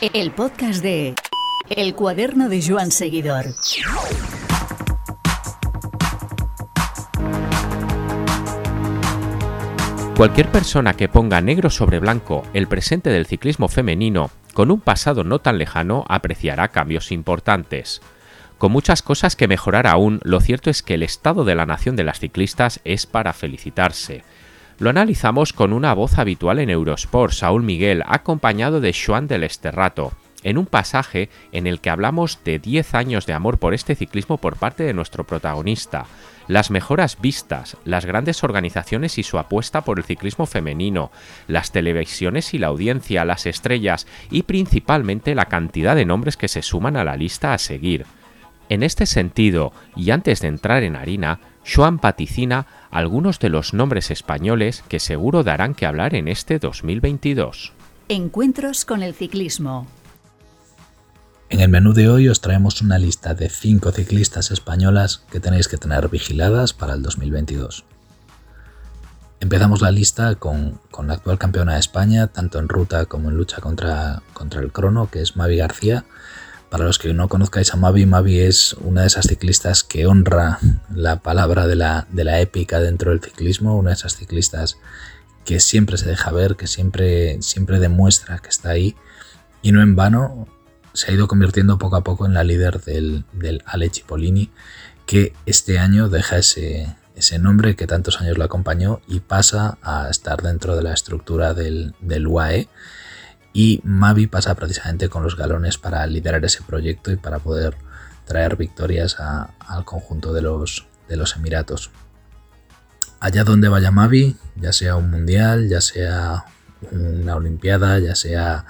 El podcast de El cuaderno de Joan Seguidor. Cualquier persona que ponga negro sobre blanco el presente del ciclismo femenino con un pasado no tan lejano apreciará cambios importantes. Con muchas cosas que mejorar aún, lo cierto es que el estado de la nación de las ciclistas es para felicitarse. Lo analizamos con una voz habitual en Eurosport, Saúl Miguel, acompañado de Joan del Esterrato, en un pasaje en el que hablamos de 10 años de amor por este ciclismo por parte de nuestro protagonista, las mejoras vistas, las grandes organizaciones y su apuesta por el ciclismo femenino, las televisiones y la audiencia, las estrellas y principalmente la cantidad de nombres que se suman a la lista a seguir. En este sentido, y antes de entrar en harina, Joan paticina algunos de los nombres españoles que seguro darán que hablar en este 2022. Encuentros con el ciclismo. En el menú de hoy os traemos una lista de 5 ciclistas españolas que tenéis que tener vigiladas para el 2022. Empezamos la lista con, la actual campeona de España, tanto en ruta como en lucha contra, contra el crono, que es Mavi García. Para los que no conozcáis a Mavi, Mavi es una de esas ciclistas que honra la palabra de la, de la épica dentro del ciclismo, una de esas ciclistas que siempre se deja ver, que siempre, siempre demuestra que está ahí. Y no en vano, se ha ido convirtiendo poco a poco en la líder del, del Ale Cipollini, que este año deja ese, ese nombre que tantos años lo acompañó y pasa a estar dentro de la estructura del, del UAE. Y Mavi pasa precisamente con los galones para liderar ese proyecto y para poder traer victorias al conjunto de los, de los Emiratos. Allá donde vaya Mavi, ya sea un mundial, ya sea una olimpiada, ya sea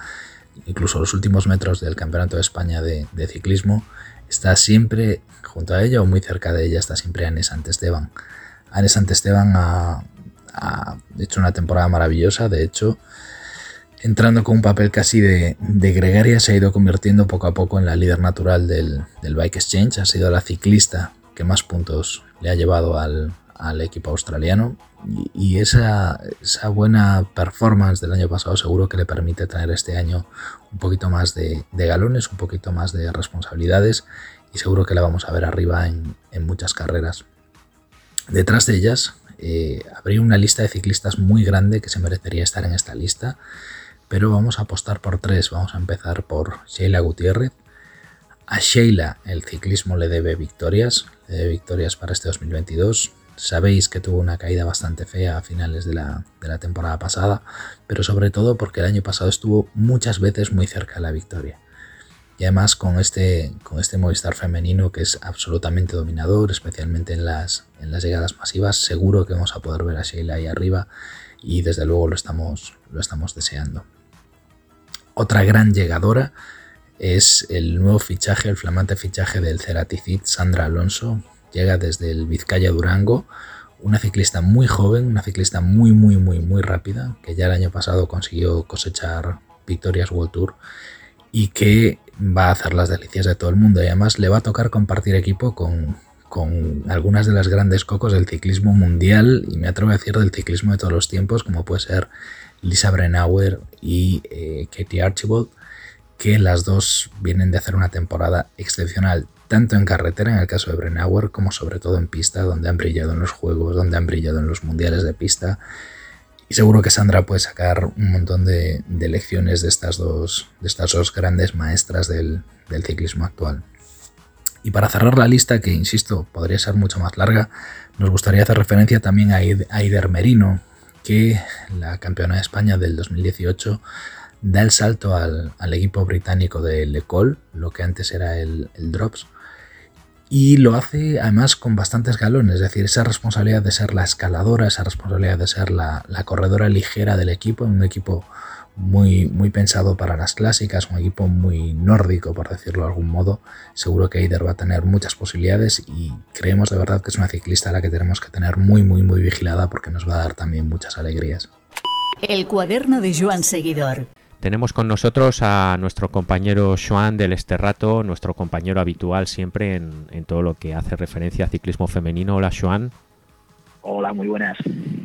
incluso los últimos metros del Campeonato de España de, ciclismo, está siempre junto a ella o muy cerca de ella está siempre Anne Santesteban. Anne Santesteban ha, ha hecho una temporada maravillosa, de hecho, entrando con un papel casi de, gregaria, se ha ido convirtiendo poco a poco en la líder natural del, Bike Exchange, ha sido la ciclista que más puntos le ha llevado al, equipo australiano y, esa, esa, buena performance del año pasado seguro que le permite tener este año un poquito más de, galones, un poquito más de responsabilidades y seguro que la vamos a ver arriba en, muchas carreras. Detrás de ellas eh, habría una lista de ciclistas muy grande que se merecería estar en esta lista, pero vamos a apostar por tres. Vamos a empezar por Sheila Gutiérrez. A Sheila el ciclismo le debe victorias, le debe victorias para este 2022 Sabéis que tuvo una caída bastante fea a finales de la, temporada pasada, pero sobre todo porque el año pasado estuvo muchas veces muy cerca de la victoria. Y además con este, con este Movistar femenino que es absolutamente dominador, especialmente en las, en las llegadas masivas, seguro que vamos a poder ver a Sheila ahí arriba y desde luego lo estamos, lo estamos deseando. Otra gran llegadora es el nuevo fichaje, el flamante fichaje del Ceraticid Sandra Alonso, llega desde el Vizcaya Durango, una ciclista muy joven, una ciclista muy, muy, muy, muy rápida, que ya el año pasado consiguió cosechar victorias World Tour y que va a hacer las delicias de todo el mundo. Y además le va a tocar compartir equipo con, algunas de las grandes cocos del ciclismo mundial y me atrevo a decir del ciclismo de todos los tiempos, como puede ser Lisa Brennauer y eh, Katie Archibald, que las dos vienen de hacer una temporada excepcional tanto en carretera, en el caso de Brennauer, como sobre todo en pista, donde han brillado en los juegos, donde han brillado en los mundiales de pista. Y seguro que Sandra puede sacar un montón de, lecciones de estas, dos, de estas dos grandes maestras del, ciclismo actual. Y para cerrar la lista, que insisto, podría ser mucho más larga, nos gustaría hacer referencia también a Aider Merino, que la campeona de España del 2018 da el salto al, equipo británico de Le Col, lo que antes era el Drops, y lo hace además con bastantes galones, es decir, esa responsabilidad de ser la escaladora, esa responsabilidad de ser la, corredora ligera del equipo, un equipo muy, muy pensado para las clásicas, un equipo muy nórdico, por decirlo de algún modo. Seguro que Eider va a tener muchas posibilidades y creemos de verdad que es una ciclista a la que tenemos que tener muy, muy, muy vigilada porque nos va a dar también muchas alegrías. El cuaderno de Joan Seguidor. Tenemos con nosotros a nuestro compañero Joan del Esterrato, nuestro compañero habitual siempre en, todo lo que hace referencia a ciclismo femenino. Hola, Joan. Hola, muy buenas.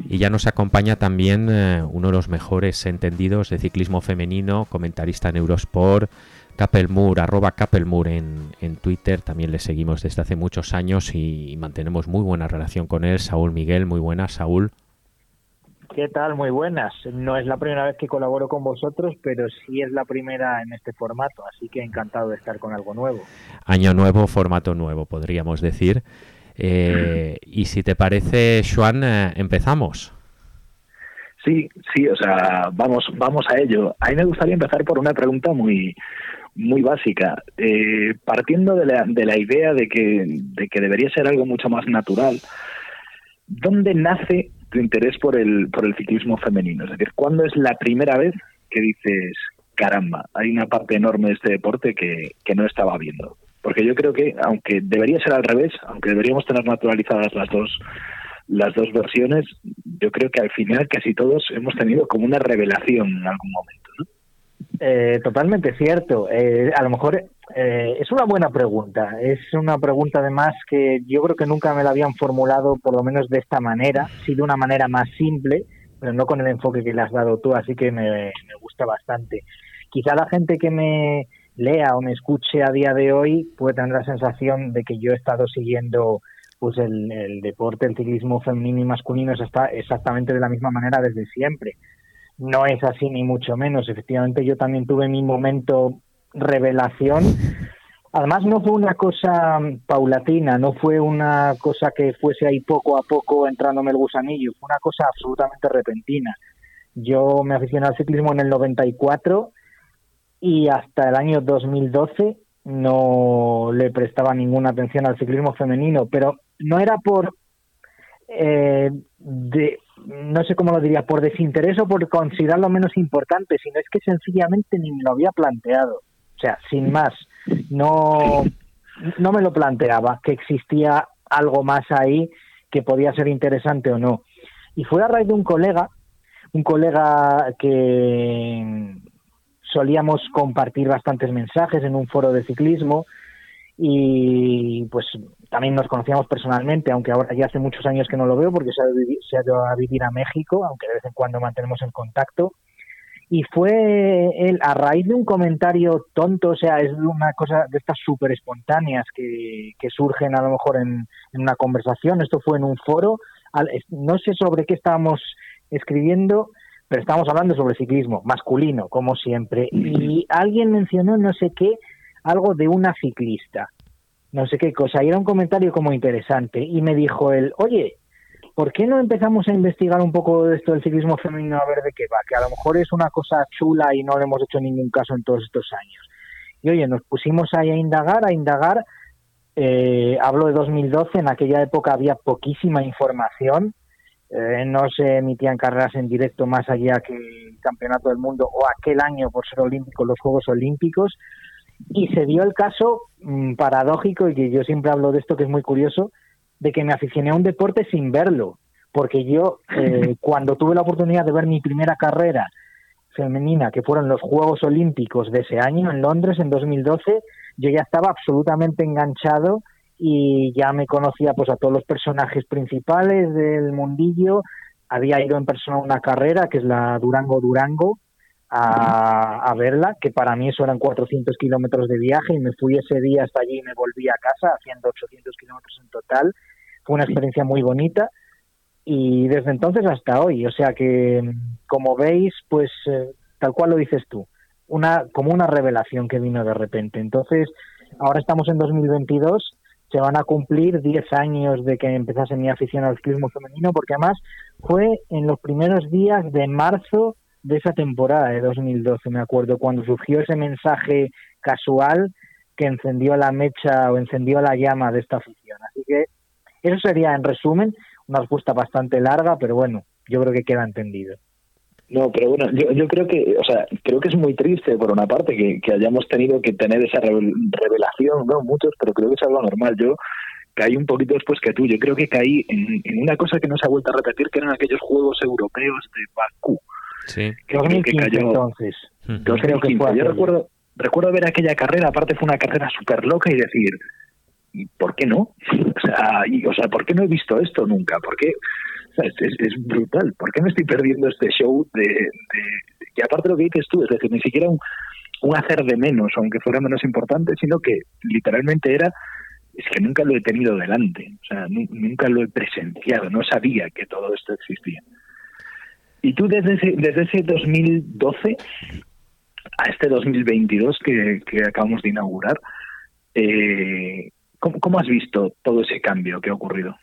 Y ya nos acompaña también eh, uno de los mejores entendidos de ciclismo femenino, comentarista en Eurosport, Capelmur, arroba Capelmur en, en Twitter. También le seguimos desde hace muchos años y, mantenemos muy buena relación con él. Saúl Miguel, muy buenas, Saúl. ¿Qué tal? Muy buenas. No es la primera vez que colaboro con vosotros, pero sí es la primera en este formato, así que encantado de estar con algo nuevo. Año nuevo, formato nuevo, podríamos decir. Eh, y si te parece, Juan, eh, empezamos. Sí, sí, o sea, vamos, vamos a ello. A mí me gustaría empezar por una pregunta muy, muy básica, eh, partiendo de la, de la idea de que, de que debería ser algo mucho más natural. ¿Dónde nace tu interés por el, por el ciclismo femenino? Es decir, ¿cuándo es la primera vez que dices, caramba, hay una parte enorme de este deporte que, que no estaba viendo? Porque yo creo que, aunque debería ser al revés, aunque deberíamos tener naturalizadas las dos las dos versiones, yo creo que al final casi todos hemos tenido como una revelación en algún momento. ¿no? Eh, totalmente cierto. Eh, a lo mejor eh, es una buena pregunta. Es una pregunta además que yo creo que nunca me la habían formulado, por lo menos de esta manera, sí de una manera más simple, pero no con el enfoque que le has dado tú, así que me, me gusta bastante. Quizá la gente que me lea o me escuche a día de hoy puede tener la sensación de que yo he estado siguiendo pues el, deporte, el ciclismo femenino y masculino está exactamente de la misma manera desde siempre no es así ni mucho menos. Efectivamente, yo también tuve mi momento revelación. Además, no fue una cosa paulatina, no fue una cosa que fuese ahí poco a poco entrándome el gusanillo, fue una cosa absolutamente repentina. Yo me aficioné al ciclismo en el 94 y hasta el año 2012 no le prestaba ninguna atención al ciclismo femenino, pero no era por eh, no sé cómo lo diría, por desinterés o por considerarlo menos importante, sino es que sencillamente ni me lo había planteado. O sea, sin más, no, no me lo planteaba que existía algo más ahí que podía ser interesante o no. Y fue a raíz de un colega, un colega que solíamos compartir bastantes mensajes en un foro de ciclismo y pues también nos conocíamos personalmente, aunque ahora ya hace muchos años que no lo veo porque se ha, ido a vivir a México, aunque de vez en cuando mantenemos el contacto. Y fue él, a raíz de un comentario tonto, o sea, es una cosa de estas súper espontáneas que, surgen a lo mejor en, una conversación. Esto fue en un foro, no sé sobre qué estábamos escribiendo, pero estábamos hablando sobre ciclismo, masculino, como siempre. Y alguien mencionó no sé qué, algo de una ciclista no sé qué cosa, y era un comentario como interesante, y me dijo él, oye, ¿por qué no empezamos a investigar un poco de esto del ciclismo femenino a ver de qué va? Que a lo mejor es una cosa chula y no le hemos hecho ningún caso en todos estos años. Y oye, nos pusimos ahí a indagar, a indagar, eh, hablo de 2012, en aquella época había poquísima información, eh, no se emitían carreras en directo más allá que el Campeonato del Mundo o aquel año por ser olímpico, los Juegos Olímpicos, y se dio el caso mm, paradójico, y que yo siempre hablo de esto que es muy curioso, de que me aficioné a un deporte sin verlo. Porque yo, eh, cuando tuve la oportunidad de ver mi primera carrera femenina, que fueron los Juegos Olímpicos de ese año en Londres en 2012, yo ya estaba absolutamente enganchado y ya me conocía pues a todos los personajes principales del mundillo. Había ido en persona a una carrera que es la Durango Durango, a, verla, que para mí eso eran 400 kilómetros de viaje y me fui ese día hasta allí y me volví a casa haciendo 800 kilómetros en total. Fue una experiencia muy bonita y desde entonces hasta hoy, o sea que como veis, pues eh, tal cual lo dices tú, una como una revelación que vino de repente. Entonces, ahora estamos en 2022 se van a cumplir 10 años de que empezase mi afición al ciclismo femenino, porque además fue en los primeros días de marzo de esa temporada de 2012, me acuerdo, cuando surgió ese mensaje casual que encendió la mecha o encendió la llama de esta afición. Así que eso sería, en resumen, una respuesta bastante larga, pero bueno, yo creo que queda entendido. No, pero bueno, yo, yo creo que, o sea, creo que es muy triste por una parte que, que hayamos tenido que tener esa revelación, ¿no? Muchos, pero creo que es algo normal. Yo caí un poquito después que tú. Yo creo que caí en, en una cosa que no se ha vuelto a repetir, que eran aquellos Juegos Europeos de Bakú. Sí. que cayó entonces. Yo creo que fue Yo recuerdo, recuerdo ver aquella carrera, aparte fue una carrera súper loca y decir, ¿y por qué no? O sea, y, o sea, ¿por qué no he visto esto nunca? ¿Por qué? Es, brutal. ¿Por qué me estoy perdiendo este show de, que aparte lo que dices tú, es decir, ni siquiera un, hacer de menos, aunque fuera menos importante, sino que literalmente era es que nunca lo he tenido delante, o sea, nunca lo he presenciado, no sabía que todo esto existía. Y tú desde ese, desde ese 2012 a este 2022 que, que acabamos de inaugurar, eh, ¿cómo, has visto todo ese cambio que ha ocurrido?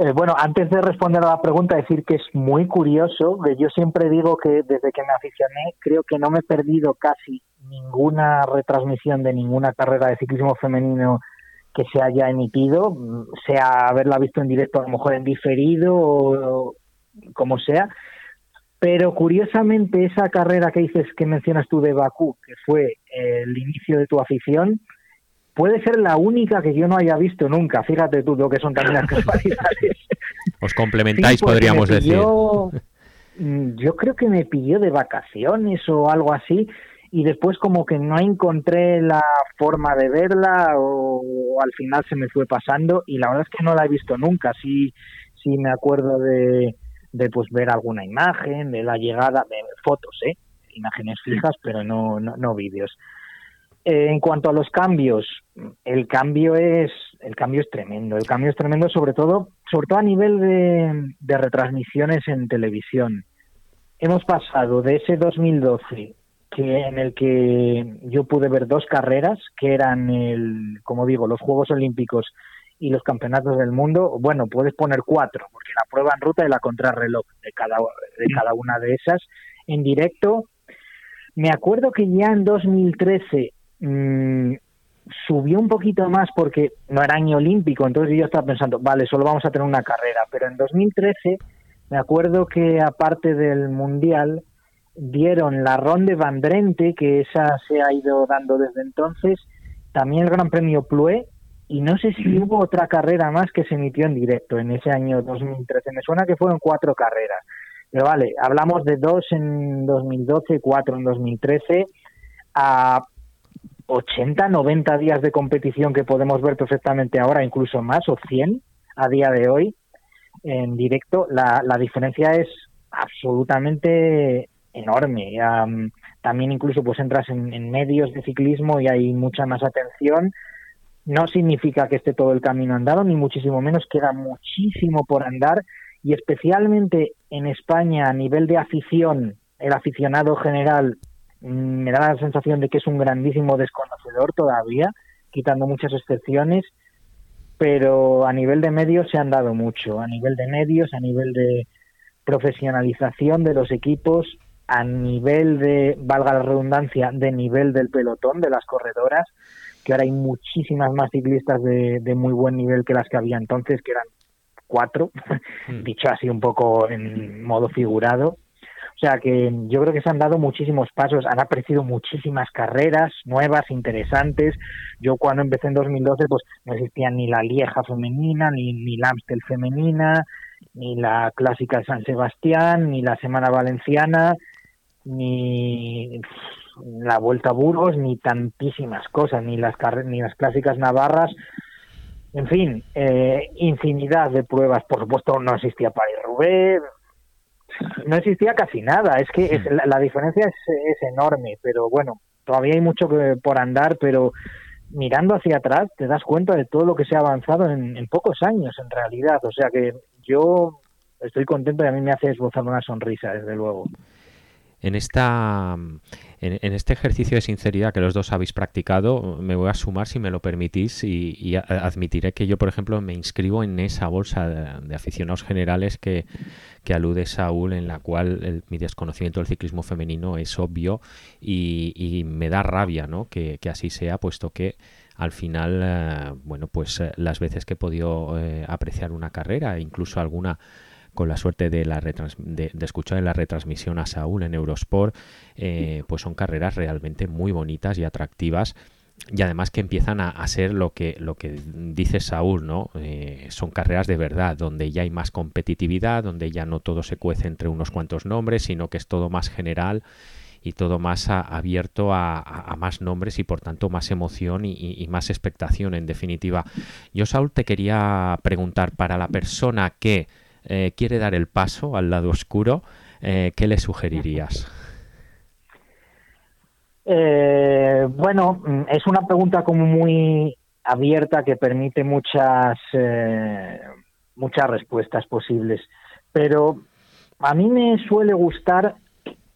Eh, bueno, antes de responder a la pregunta, decir que es muy curioso, yo siempre digo que desde que me aficioné, creo que no me he perdido casi ninguna retransmisión de ninguna carrera de ciclismo femenino que se haya emitido, sea haberla visto en directo, a lo mejor en diferido o como sea, pero curiosamente esa carrera que dices que mencionas tú de Bakú, que fue el inicio de tu afición, puede ser la única que yo no haya visto nunca. Fíjate tú lo que son también las casualidades. Os complementáis, podríamos decir. Mm, yo creo que me pidió de vacaciones o algo así y después como que no encontré la forma de verla o, al final se me fue pasando y la verdad es que no la he visto nunca. Sí, sí me acuerdo de, de pues ver alguna imagen, de la llegada, de fotos, ¿eh? imágenes fijas, pero no, no, no vídeos. Eh, en cuanto a los cambios, el cambio es el cambio es tremendo. El cambio es tremendo, sobre todo, sobre todo a nivel de, de retransmisiones en televisión. Hemos pasado de ese 2012 que en el que yo pude ver dos carreras que eran el, como digo, los Juegos Olímpicos y los campeonatos del mundo, bueno, puedes poner cuatro, porque la prueba en ruta y la contrarreloj de cada, de cada una de esas en directo. Me acuerdo que ya en 2013 mmm, subió un poquito más porque no era año olímpico, entonces yo estaba pensando, vale, solo vamos a tener una carrera, pero en 2013 me acuerdo que aparte del mundial dieron la Ronde Van Drenthe, que esa se ha ido dando desde entonces, también el Gran Premio Plue, y no sé si hubo otra carrera más que se emitió en directo en ese año 2013. Me suena que fueron cuatro carreras. Pero vale, hablamos de dos en 2012, cuatro en 2013, a 80, 90 días de competición que podemos ver perfectamente ahora, incluso más, o 100 a día de hoy en directo. La, la diferencia es absolutamente enorme. también incluso pues entras en, medios de ciclismo y hay mucha más atención. No significa que esté todo el camino andado, ni muchísimo menos, queda muchísimo por andar y especialmente en España a nivel de afición, el aficionado general me da la sensación de que es un grandísimo desconocedor todavía, quitando muchas excepciones, pero a nivel de medios se han dado mucho, a nivel de medios, a nivel de profesionalización de los equipos, a nivel de, valga la redundancia, de nivel del pelotón, de las corredoras, que ahora hay muchísimas más ciclistas de, muy buen nivel que las que había entonces, que eran cuatro, hmm. dicho así un poco en modo figurado. O sea que yo creo que se han dado muchísimos pasos, han aparecido muchísimas carreras nuevas, interesantes. Yo cuando empecé en 2012 pues no existía ni la Lieja femenina, ni, ni la Amstel femenina, ni la clásica San Sebastián, ni la Semana Valenciana, ni la Vuelta a Burgos, ni tantísimas cosas, ni las, ni las clásicas navarras. En fin, eh, infinidad de pruebas. Por supuesto, no existía Paris-Roubaix, no existía casi nada. Es que la, diferencia es, enorme, pero bueno, todavía hay mucho que, por andar, pero mirando hacia atrás te das cuenta de todo lo que se ha avanzado en, en pocos años, en realidad. O sea que yo estoy contento y a mí me hace esbozar una sonrisa, desde luego en, esta, en, este ejercicio de sinceridad que los dos habéis practicado, me voy a sumar si me lo permitís y, admitiré que yo, por ejemplo, me inscribo en esa bolsa de, aficionados generales que, alude Saúl, en la cual mi desconocimiento del ciclismo femenino es obvio y, me da rabia ¿no? que, así sea, puesto que al final, eh, bueno, pues eh, las veces que he podido eh, apreciar una carrera, incluso alguna con la suerte de, la de, escuchar en la retransmisión a Saúl en Eurosport, eh, pues son carreras realmente muy bonitas y atractivas y además que empiezan a, ser lo que, lo que dice Saúl, ¿no? Eh, son carreras de verdad, donde ya hay más competitividad, donde ya no todo se cuece entre unos cuantos nombres, sino que es todo más general y todo más abierto a, más nombres y por tanto más emoción y, más expectación en definitiva. Yo, Saúl, te quería preguntar, para la persona que eh, quiere dar el paso al lado oscuro, eh, ¿qué le sugerirías? Eh, bueno, es una pregunta como muy abierta que permite muchas muchas respuestas posibles, pero a mí me suele gustar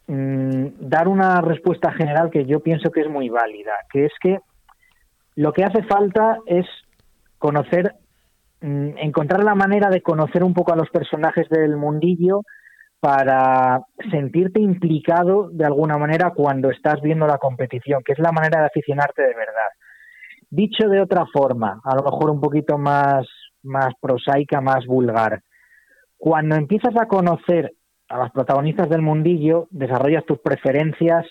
mm, dar una respuesta general que yo pienso que es muy válida, que es que lo que hace falta es conocer, encontrar la manera de conocer un poco a los personajes del mundillo para sentirte implicado de alguna manera cuando estás viendo la competición, que es la manera de aficionarte de verdad. Dicho de otra forma, a lo mejor un poquito más, más prosaica, más vulgar, cuando empiezas a conocer a las protagonistas del mundillo, desarrollas tus preferencias,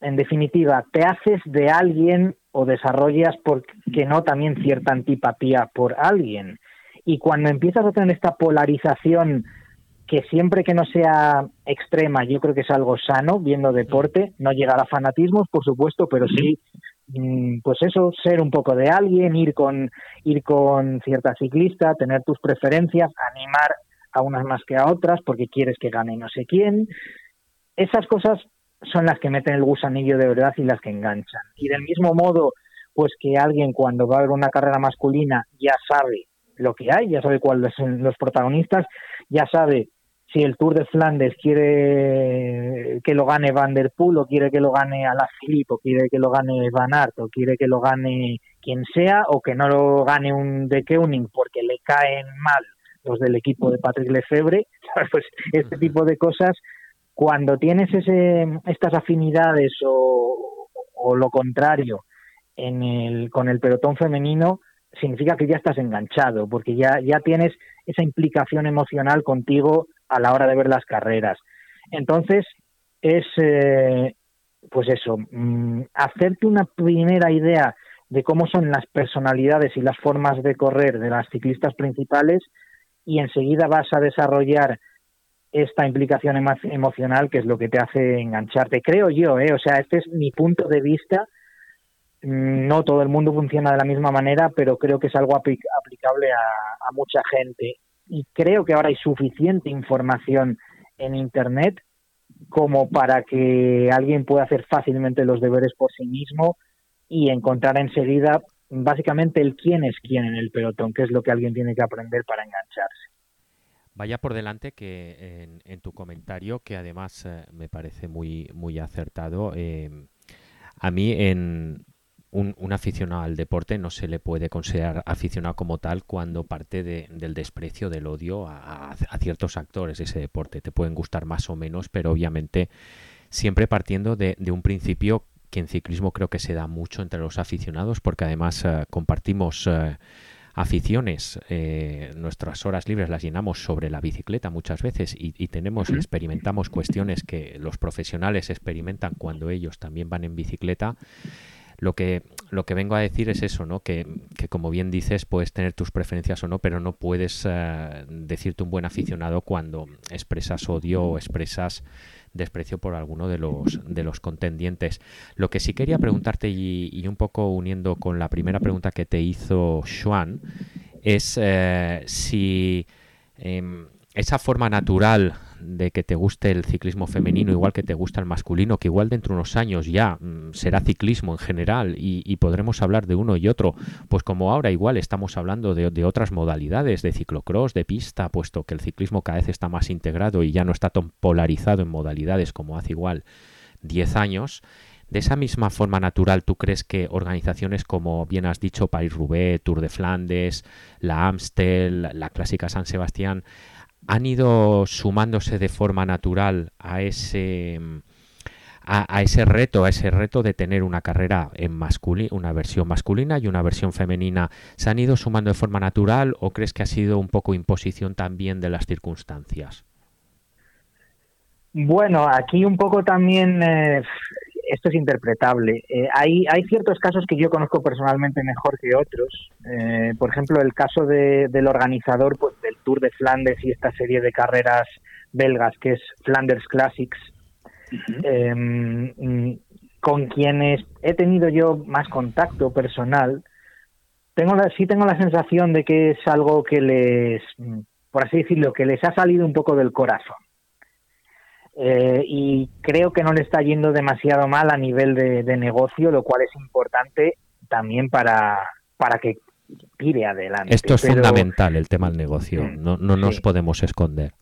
en definitiva, te haces de alguien o desarrollas, porque no, también cierta antipatía por alguien. Y cuando empiezas a tener esta polarización, que siempre que no sea extrema, yo creo que es algo sano, viendo deporte, no llegar a fanatismos, por supuesto, pero sí, mm, pues eso, ser un poco de alguien, ir con, ir con cierta ciclista, tener tus preferencias, animar a unas más que a otras porque quieres que gane no sé quién. Esas cosas son las que meten el gusanillo de verdad y las que enganchan. Y del mismo modo, pues que alguien cuando va a ver una carrera masculina ya sabe lo que hay, ya sabe cuáles son los protagonistas, ya sabe si el Tour de Flandes quiere que lo gane Van der Poel o quiere que lo gane Alaphilippe o quiere que lo gane Van Aert o quiere que lo gane quien sea o que no lo gane un De Keuning porque le caen mal los del equipo de Patrick Lefebvre, pues este tipo de cosas, cuando tienes ese, estas afinidades o, o lo contrario en el, con el pelotón femenino, significa que ya estás enganchado, porque ya, ya tienes esa implicación emocional contigo a la hora de ver las carreras. Entonces, es, eh, pues eso, mm, hacerte una primera idea de cómo son las personalidades y las formas de correr de las ciclistas principales y enseguida vas a desarrollar esta implicación emocional que es lo que te hace engancharte. Creo yo, ¿eh? o sea, este es mi punto de vista. Mm, no todo el mundo funciona de la misma manera, pero creo que es algo aplicable a, mucha gente. Y creo que ahora hay suficiente información en Internet como para que alguien pueda hacer fácilmente los deberes por sí mismo y encontrar enseguida básicamente el quién es quién en el pelotón, que es lo que alguien tiene que aprender para engancharse. Vaya por delante que en, tu comentario, que además eh, me parece muy, muy acertado, em, a mí en un, aficionado al deporte no se le puede considerar aficionado como tal cuando parte del desprecio, del odio a, ciertos actores de ese deporte. Te pueden gustar más o menos, pero obviamente siempre partiendo de, de un principio que en ciclismo creo que se da mucho entre los aficionados porque además eh, compartimos eh, aficiones, eh, nuestras horas libres las llenamos sobre la bicicleta muchas veces y, tenemos, experimentamos cuestiones que los profesionales experimentan cuando ellos también van en bicicleta. Lo que, lo que vengo a decir es eso, ¿no? Que, que como bien dices, puedes tener tus preferencias o no, pero no puedes decirte un buen aficionado cuando expresas odio o expresas desprecio por alguno de los, de los contendientes. Lo que sí quería preguntarte y, un poco uniendo con la primera pregunta que te hizo Xuan es eh, si em, esa forma natural de que te guste el ciclismo femenino igual que te gusta el masculino, que igual dentro de unos años ya mm, será ciclismo en general y, podremos hablar de uno y otro, pues como ahora igual estamos hablando de, otras modalidades, de ciclocross, de pista, puesto que el ciclismo cada vez está más integrado y ya no está tan polarizado en modalidades como hace igual 10 años. De esa misma forma natural, ¿tú crees que organizaciones como bien has dicho, Paris-Roubaix, Tour de Flandes, la Amstel, la clásica San Sebastián, han ido sumándose de forma natural a ese a, ese reto, a ese reto de tener una carrera en masculina, una versión masculina y una versión femenina, ¿se han ido sumando de forma natural o crees que ha sido un poco imposición también de las circunstancias? Bueno, aquí un poco también eh, esto es interpretable. Eh, hay, hay ciertos casos que yo conozco personalmente mejor que otros. Eh, por ejemplo, el caso de, del organizador pues, del Tour de Flandes y esta serie de carreras belgas que es Flanders Classics. Em, con quienes he tenido yo más contacto personal, tengo la, sí tengo la sensación de que es algo que les, por así decirlo, que les ha salido un poco del corazón. Eh, y creo que no le está yendo demasiado mal a nivel de, negocio, lo cual es importante también para, para que tire adelante. Esto es fundamental, el tema del negocio, no, no nos podemos esconder.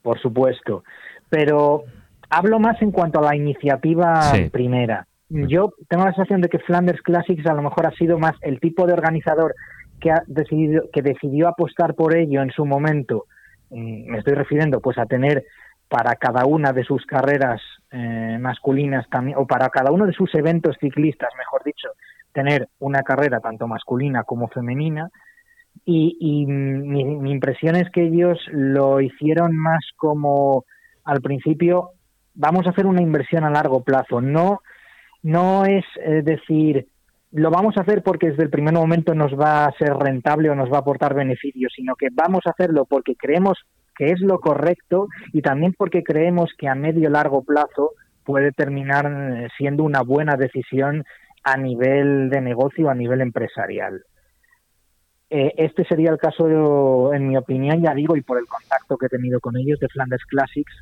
Por supuesto, pero hablo más en cuanto a la iniciativa primera. Yo tengo la sensación de que Flanders Classics a lo mejor ha sido más el tipo de organizador que ha decidido que decidió apostar por ello en su momento. Mm, me estoy refiriendo pues a tener para cada una de sus carreras eh, masculinas o para cada uno de sus eventos ciclistas, mejor dicho, tener una carrera tanto masculina como femenina. Y, mi, impresión es que ellos lo hicieron más como al principio vamos a hacer una inversión a largo plazo. No, no es decir, lo vamos a hacer porque desde el primer momento nos va a ser rentable o nos va a aportar beneficios, sino que vamos a hacerlo porque creemos que es lo correcto y también porque creemos que a medio largo plazo puede terminar eh, siendo una buena decisión a nivel de negocio, a nivel empresarial. Eh, este sería el caso, en mi opinión, ya digo, y por el contacto que he tenido con ellos de Flanders Classics,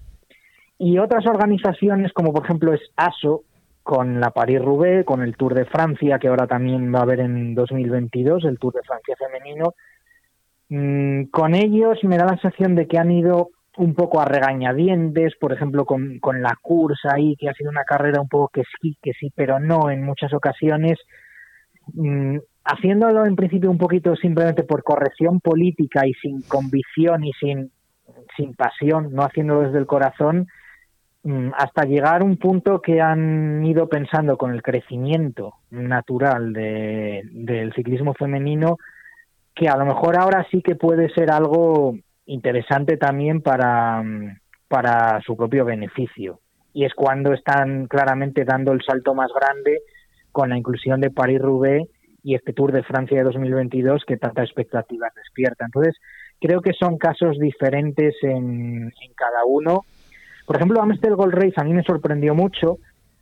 y otras organizaciones como por ejemplo es ASO con la Paris-Roubaix, con el Tour de Francia que ahora también va a haber en 2022, el Tour de Francia femenino. Mm, con ellos me da la sensación de que han ido un poco a regañadientes, por ejemplo, con, con la cursa ahí, que ha sido una carrera un poco que sí, que sí, pero no en muchas ocasiones, mm, haciéndolo en principio un poquito simplemente por corrección política y sin convicción y sin, sin pasión, no haciéndolo desde el corazón, Mm, hasta llegar a un punto que han ido pensando con el crecimiento natural del ciclismo femenino, que a lo mejor ahora sí que puede ser algo interesante también para, mm, para su propio beneficio. Y es cuando están claramente dando el salto más grande con la inclusión de París-Roubaix y este Tour de Francia de 2022 que tantas expectativas despierta. Entonces, creo que son casos diferentes en, cada uno por ejemplo, Amstel Gold Race a mí me sorprendió mucho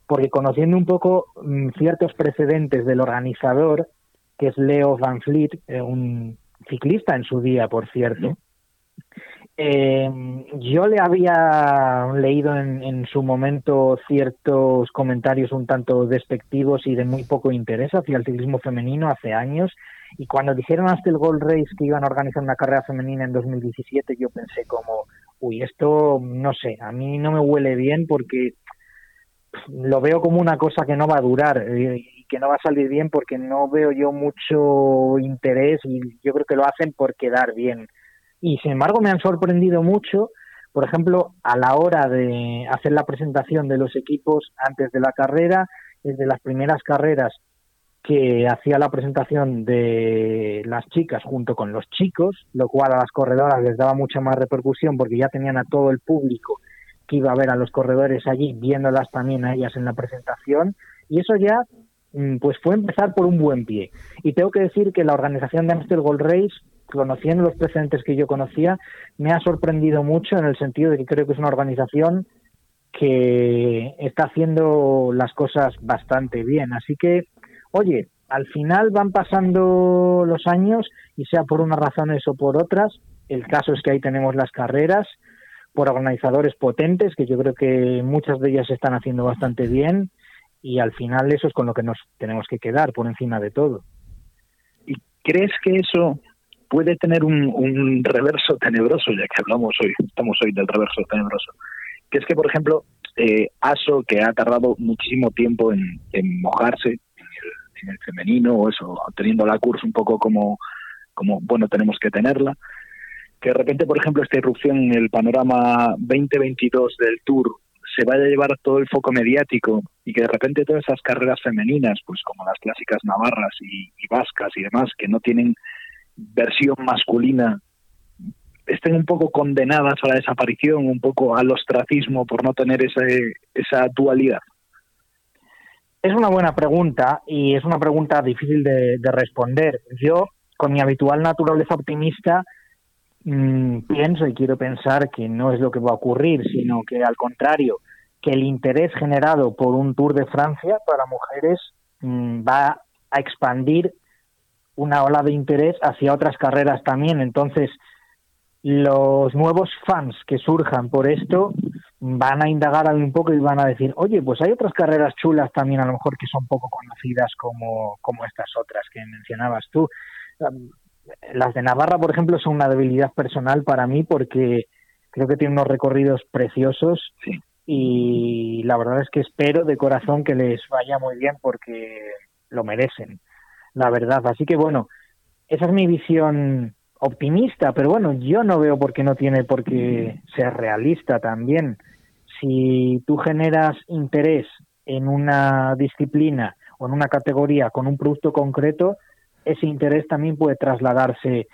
porque conociendo un poco mm, ciertos precedentes del organizador, que es Leo Van Fleet, eh, un ciclista en su día, por cierto, eh, yo le había leído en, en, su momento ciertos comentarios un tanto despectivos y de muy poco interés hacia el ciclismo femenino hace años. Y cuando dijeron hasta el Gold Race que iban a organizar una carrera femenina en 2017, yo pensé como, uy, esto no sé, a mí no me huele bien porque lo veo como una cosa que no va a durar eh, que no va a salir bien porque no veo yo mucho interés y yo creo que lo hacen por quedar bien. Y sin embargo me han sorprendido mucho, por ejemplo, a la hora de hacer la presentación de los equipos antes de la carrera, desde las primeras carreras que hacía la presentación de las chicas junto con los chicos, lo cual a las corredoras les daba mucha más repercusión porque ya tenían a todo el público que iba a ver a los corredores allí, viéndolas también a ellas en la presentación, y eso ya pues fue empezar por un buen pie. Y tengo que decir que la organización de Amstel Gold Race, conociendo los precedentes que yo conocía, me ha sorprendido mucho en el sentido de que creo que es una organización que está haciendo las cosas bastante bien. Así que oye, al final van pasando los años y sea por unas razones o por otras, el caso es que ahí tenemos las carreras por organizadores potentes, que yo creo que muchas de ellas están haciendo bastante bien y al final eso es con lo que nos tenemos que quedar por encima de todo. ¿Y crees que eso puede tener un, reverso tenebroso, ya que hablamos hoy, estamos hoy del reverso tenebroso? Que es que, por ejemplo, eh, ASO, que ha tardado muchísimo tiempo en mojarse, en el femenino o eso, teniendo la curso un poco como, como, bueno, tenemos que tenerla. Que de repente, por ejemplo, esta irrupción en el panorama 2022 del Tour se vaya a llevar todo el foco mediático y que de repente todas esas carreras femeninas, pues como las clásicas navarras y, vascas y demás, que no tienen versión masculina, estén un poco condenadas a la desaparición, un poco al ostracismo por no tener ese, esa dualidad. Es una buena pregunta y es una pregunta difícil de, responder. Yo, con mi habitual naturaleza optimista, mm, pienso y quiero pensar que no es lo que va a ocurrir, sino que al contrario, que el interés generado por un Tour de Francia para mujeres mm, va a expandir una ola de interés hacia otras carreras también. Entonces, los nuevos fans que surjan por esto van a indagar un poco y van a decir, oye, pues hay otras carreras chulas también a lo mejor que son poco conocidas como, como estas otras que mencionabas tú. Las de Navarra, por ejemplo, son una debilidad personal para mí porque creo que tienen unos recorridos preciosos y la verdad es que espero de corazón que les vaya muy bien porque lo merecen, la verdad. Así que bueno, esa es mi visión optimista, pero bueno, yo no veo por qué no tiene por qué ser realista también. Si tú generas interés en una disciplina o en una categoría con un producto concreto, ese interés también puede trasladarse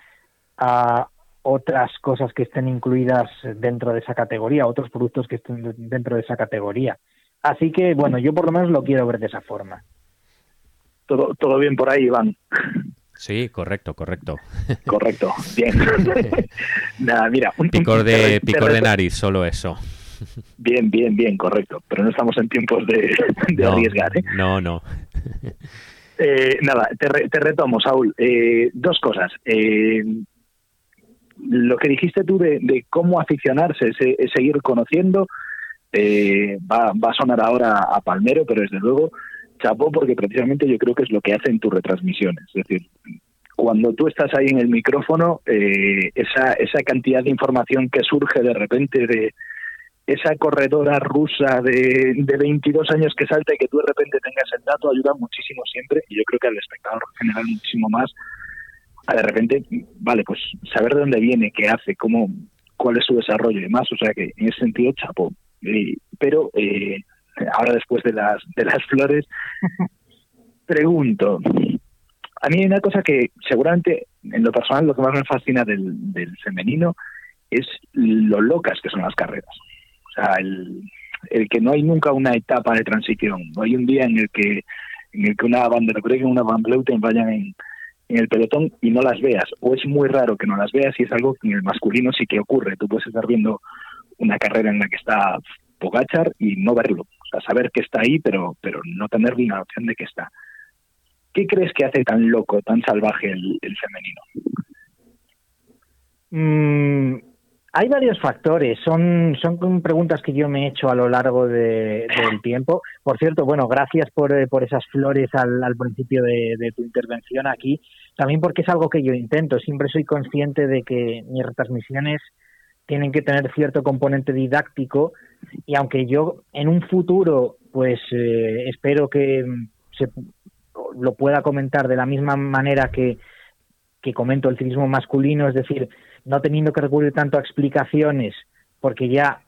a otras cosas que estén incluidas dentro de esa categoría, otros productos que estén dentro de esa categoría. Así que, bueno, yo por lo menos lo quiero ver de esa forma. Todo, todo bien por ahí, Iván. Sí, correcto, correcto. Correcto, bien. Nada, mira, un picor de, picor de nariz, solo eso. Bien, bien, bien, correcto. Pero no estamos en tiempos de, arriesgar. ¿eh? No, no. Eh, nada, te, te, retomo, Saúl. Eh, dos cosas. Eh, lo que dijiste tú de, cómo aficionarse, es, seguir conociendo, va, va a sonar ahora a Palmero, pero desde luego chapó porque precisamente yo creo que es lo que hacen tus retransmisiones. Es decir, cuando tú estás ahí en el micrófono, eh, esa, esa cantidad de información que surge de repente de esa corredora rusa de, de 22 años que salta y que tú de repente tengas el dato ayuda muchísimo siempre y yo creo que al espectador general muchísimo más a de repente, vale, pues saber de dónde viene, qué hace, cómo, cuál es su desarrollo y demás. O sea que en ese sentido, chapó. pero eh, ahora después de las, de las flores, pregunto, a mí hay una cosa que seguramente en lo personal lo que más me fascina del, del femenino es lo locas que son las carreras. O sea, el, que no hay nunca una etapa de transición, no hay un día en el que en el que una bandera que una Van Bleuten vayan en, el pelotón y no las veas, o es muy raro que no las veas y es algo que en el masculino sí que ocurre. Tú puedes estar viendo una carrera en la que está Pogachar y no verlo sea, saber que está ahí, pero, pero no tener la opción de que está. ¿Qué crees que hace tan loco, tan salvaje el, femenino? Mm, hay varios factores, son, son preguntas que yo me he hecho a lo largo del tiempo. Por cierto, bueno, gracias por, eh, por esas flores al, al principio de, de, tu intervención aquí, también porque es algo que yo intento, siempre soy consciente de que mis retransmisiones tienen que tener cierto componente didáctico y aunque yo en un futuro pues eh, espero que se lo pueda comentar de la misma manera que, que comento el ciclismo masculino, es decir, no teniendo que recurrir tanto a explicaciones, porque ya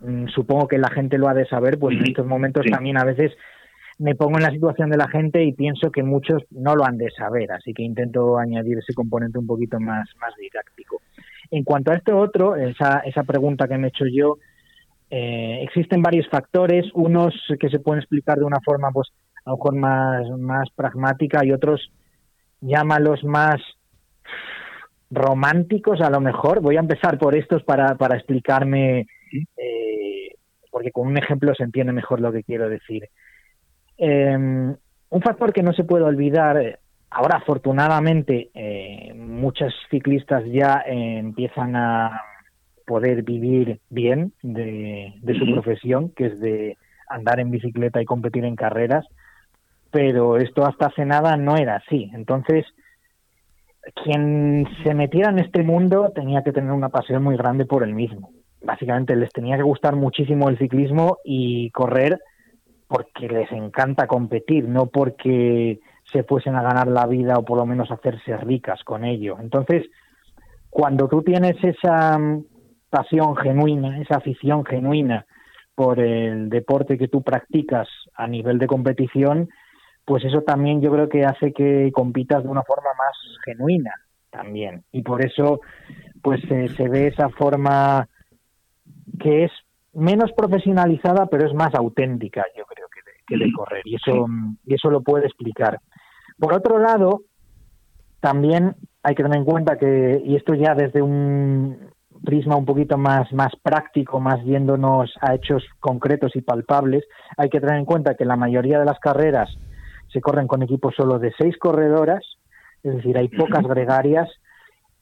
mm, supongo que la gente lo ha de saber, pues en estos momentos también a veces me pongo en la situación de la gente y pienso que muchos no lo han de saber, así que intento añadir ese componente un poquito más, más didáctico. En cuanto a este otro, esa, esa pregunta que me he hecho yo, eh, existen varios factores, unos que se pueden explicar de una forma pues a lo mejor más, más pragmática y otros llámalos más románticos a lo mejor. Voy a empezar por estos para, para explicarme, eh, porque con un ejemplo se entiende mejor lo que quiero decir. Em, un factor que no se puede olvidar Ahora, afortunadamente, eh, muchos ciclistas ya eh, empiezan a poder vivir bien de, su profesión, que es de andar en bicicleta y competir en carreras, pero esto hasta hace nada no era así. Entonces, quien se metiera en este mundo tenía que tener una pasión muy grande por el mismo. Básicamente les tenía que gustar muchísimo el ciclismo y correr porque les encanta competir, no porque se fuesen a ganar la vida o por lo menos hacerse ricas con ello. Entonces, cuando tú tienes esa mm, pasión genuina, esa afición genuina por el deporte que tú practicas a nivel de competición, pues eso también yo creo que hace que compitas de una forma más genuina también. Y por eso, pues se ve esa forma que es menos profesionalizada, pero es más auténtica, yo creo, que de, que de correr. Y eso, y eso lo puede explicar. Por otro lado, también hay que tener en cuenta que, y esto ya desde un prisma un poquito más, más práctico, más viéndonos a hechos concretos y palpables, hay que tener en cuenta que la mayoría de las carreras se corren con equipos solo de seis corredoras, es decir, hay pocas gregarias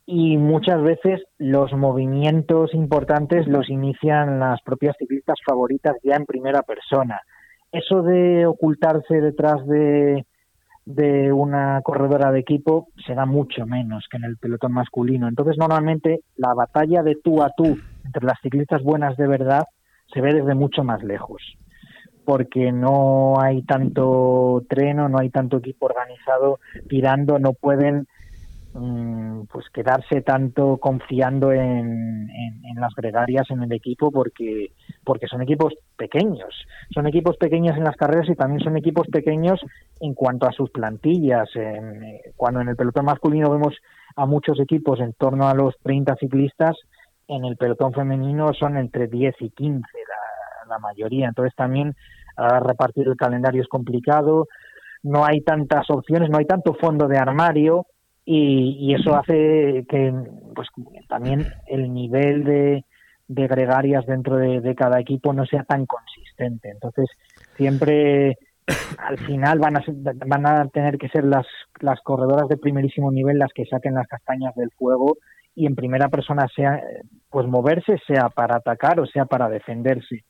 y muchas veces los movimientos importantes los inician las propias ciclistas favoritas ya en primera persona. Eso de ocultarse detrás de, de una corredora de equipo será mucho menos que en el pelotón masculino. Entonces, normalmente la batalla de tú a tú entre las ciclistas buenas de verdad se ve desde mucho más lejos, porque no hay tanto treno, no hay tanto equipo organizado tirando, no pueden Mm, pues quedarse tanto confiando en, las gregarias en el equipo porque porque son equipos pequeños. Son equipos pequeños en las carreras y también son equipos pequeños en cuanto a sus plantillas. Eh, cuando en el pelotón masculino vemos a muchos equipos en torno a los 30 ciclistas en el pelotón femenino son entre 10 y 15 la, la mayoría. Entonces también a repartir el calendario es complicado no hay tantas opciones no hay tanto fondo de armario y, eso hace que pues también el nivel de, de gregarias dentro de, cada equipo no sea tan consistente. Entonces, siempre al final van a, van a tener que ser las, las corredoras de primerísimo nivel las que saquen las castañas del fuego y en primera persona sea pues moverse sea para atacar o sea para defenderse.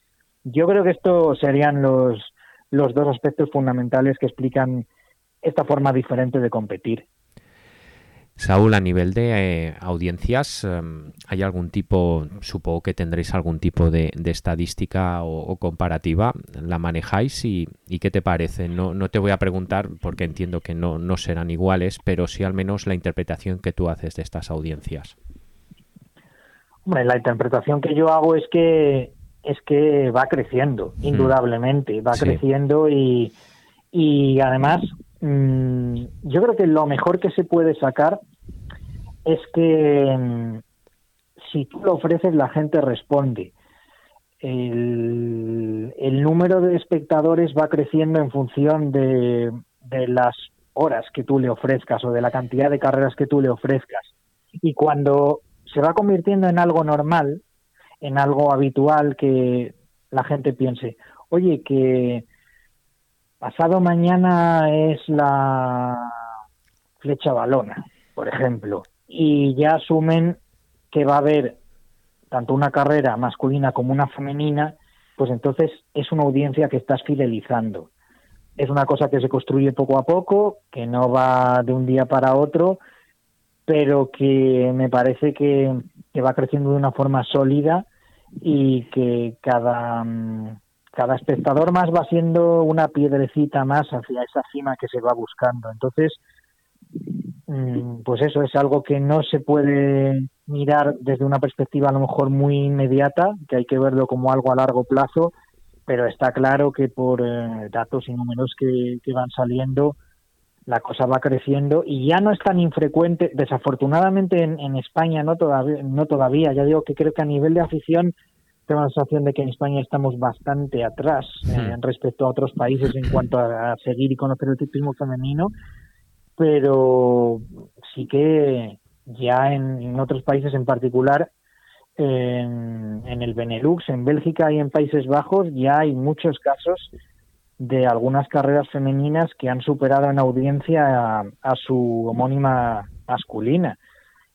Yo creo que estos serían los, los dos aspectos fundamentales que explican esta forma diferente de competir. Saúl, a nivel de eh, audiencias, em, ¿hay algún tipo, supongo que tendréis algún tipo de, estadística o, comparativa? ¿La manejáis y, qué te parece? No, no, te voy a preguntar porque entiendo que no, no serán iguales, pero sí al menos la interpretación que tú haces de estas audiencias. Hombre, la interpretación que yo hago es que es que va creciendo, indudablemente, va creciendo y, y además Mm, yo creo que lo mejor que se puede sacar es que mm, si tú lo ofreces la gente responde. El, número de espectadores va creciendo en función de, de las horas que tú le ofrezcas o de la cantidad de carreras que tú le ofrezcas. Y cuando se va convirtiendo en algo normal, en algo habitual que la gente piense, oye, que pasado mañana es la flecha balona, por ejemplo, y ya asumen que va a haber tanto una carrera masculina como una femenina, pues entonces es una audiencia que estás fidelizando. Es una cosa que se construye poco a poco, que no va de un día para otro, pero que me parece que, que va creciendo de una forma sólida y que cada, mm, cada espectador más va siendo una piedrecita más hacia esa cima que se va buscando. Entonces, mm, pues eso es algo que no se puede mirar desde una perspectiva a lo mejor muy inmediata, que hay que verlo como algo a largo plazo, pero está claro que por eh, datos y números que, van saliendo, la cosa va creciendo y ya no es tan infrecuente, desafortunadamente en, en España no todavía, no todavía, ya digo que creo que a nivel de afición tengo la sensación de que en España estamos bastante atrás eh, respecto a otros países en cuanto a, seguir y conocer el ciclismo femenino, pero sí que ya en, otros países en particular, en, el Benelux, en Bélgica y en Países Bajos, ya hay muchos casos de algunas carreras femeninas que han superado en audiencia a, su homónima masculina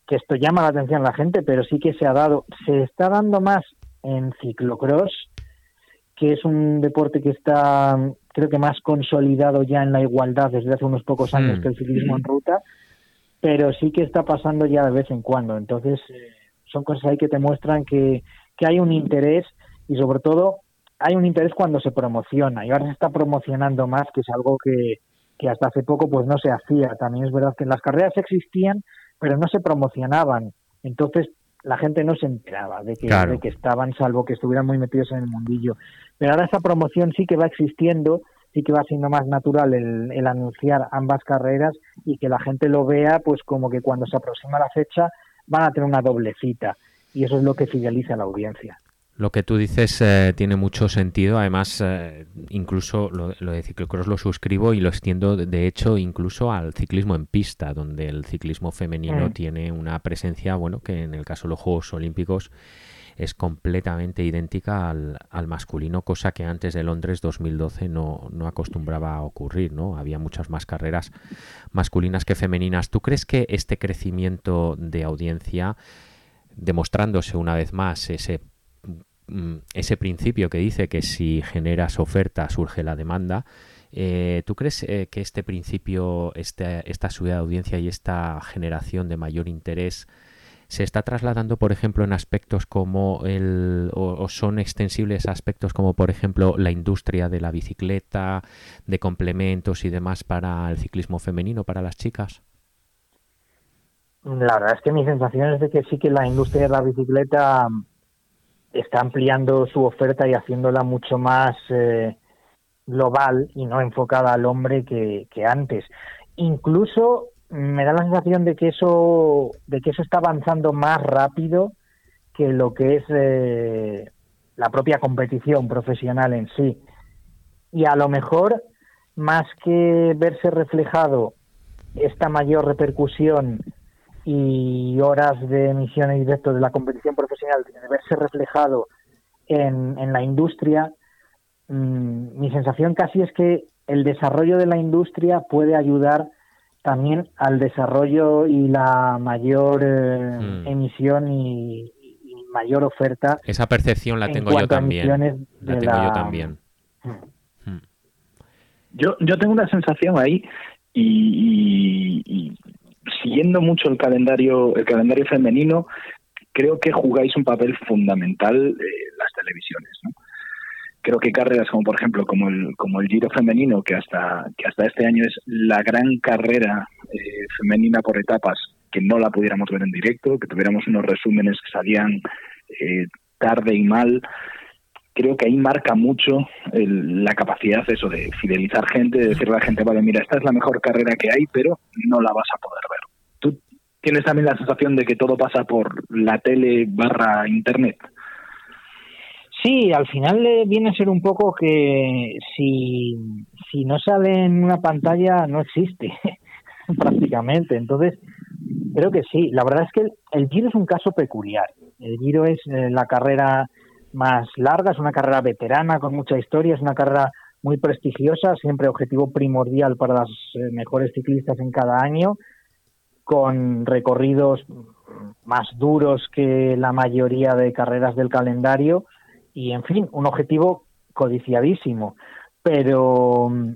que esto llama la atención a la gente, pero sí que se ha dado, se está dando más en ciclocross, que es un deporte que está creo que más consolidado ya en la igualdad desde hace unos pocos años mm. que el ciclismo en ruta, pero sí que está pasando ya de vez en cuando. Entonces, eh, son cosas ahí que te muestran que, que hay un interés y sobre todo hay un interés cuando se promociona y ahora se está promocionando más, que es algo que, que hasta hace poco pues no se hacía. También es verdad que las carreras existían, pero no se promocionaban. Entonces, la gente no se enteraba de que, de que estaban, salvo que estuvieran muy metidos en el mundillo. Pero ahora esa promoción sí que va existiendo, sí que va siendo más natural el, el, anunciar ambas carreras y que la gente lo vea, pues como que cuando se aproxima la fecha van a tener una doble cita y eso es lo que fideliza a la audiencia. Lo que tú dices eh, tiene mucho sentido. Además, eh, incluso lo, de ciclocross lo suscribo y lo extiendo, de hecho, incluso al ciclismo en pista, donde el ciclismo femenino mm. tiene una presencia, bueno, que en el caso de los Juegos Olímpicos es completamente idéntica al, al masculino, cosa que antes de Londres 2012 no, no, acostumbraba a ocurrir, ¿no? Había muchas más carreras masculinas que femeninas. ¿Tú crees que este crecimiento de audiencia, demostrándose una vez más ese ese principio que dice que si generas oferta surge la demanda, eh, ¿tú crees eh, que este principio, este, esta subida de audiencia y esta generación de mayor interés se está trasladando, por ejemplo, en aspectos como el, o, son extensibles aspectos como, por ejemplo, la industria de la bicicleta, de complementos y demás para el ciclismo femenino, para las chicas? La verdad es que mi sensación es de que sí que la industria de la bicicleta está ampliando su oferta y haciéndola mucho más eh, global y no enfocada al hombre que, antes. Incluso me da la sensación de que eso de que eso está avanzando más rápido que lo que es eh, la propia competición profesional en sí. Y a lo mejor, más que verse reflejado esta mayor repercusión y horas de emisión en directo de la competición profesional de verse reflejado en, en la industria, mm, mi sensación casi es que el desarrollo de la industria puede ayudar también al desarrollo y la mayor eh, mm. emisión y, mayor oferta. Esa percepción la tengo yo también. La tengo yo también. Mm. Yo, yo tengo una sensación ahí y, siguiendo mucho el calendario, el calendario femenino, creo que jugáis un papel fundamental eh, las televisiones. Creo que carreras como por ejemplo como el como el Giro femenino que hasta que hasta este año es la gran carrera eh, femenina por etapas que no la pudiéramos ver en directo, que tuviéramos unos resúmenes que salían eh, tarde y mal, creo que ahí marca mucho la capacidad eso de fidelizar gente, de decirle a la gente, vale, mira, esta es la mejor carrera que hay, pero no la vas a poder ver. ¿Tú tienes también la sensación de que todo pasa por la tele barra internet? Sí, al final viene a ser un poco que si, si no sale en una pantalla no existe prácticamente. Entonces, creo que sí. La verdad es que el, el Giro es un caso peculiar. El Giro es eh, la carrera más larga, es una carrera veterana con mucha historia, es una carrera muy prestigiosa, siempre objetivo primordial para las eh, mejores ciclistas en cada año, con recorridos más duros que la mayoría de carreras del calendario y, en fin, un objetivo codiciadísimo. Pero mm,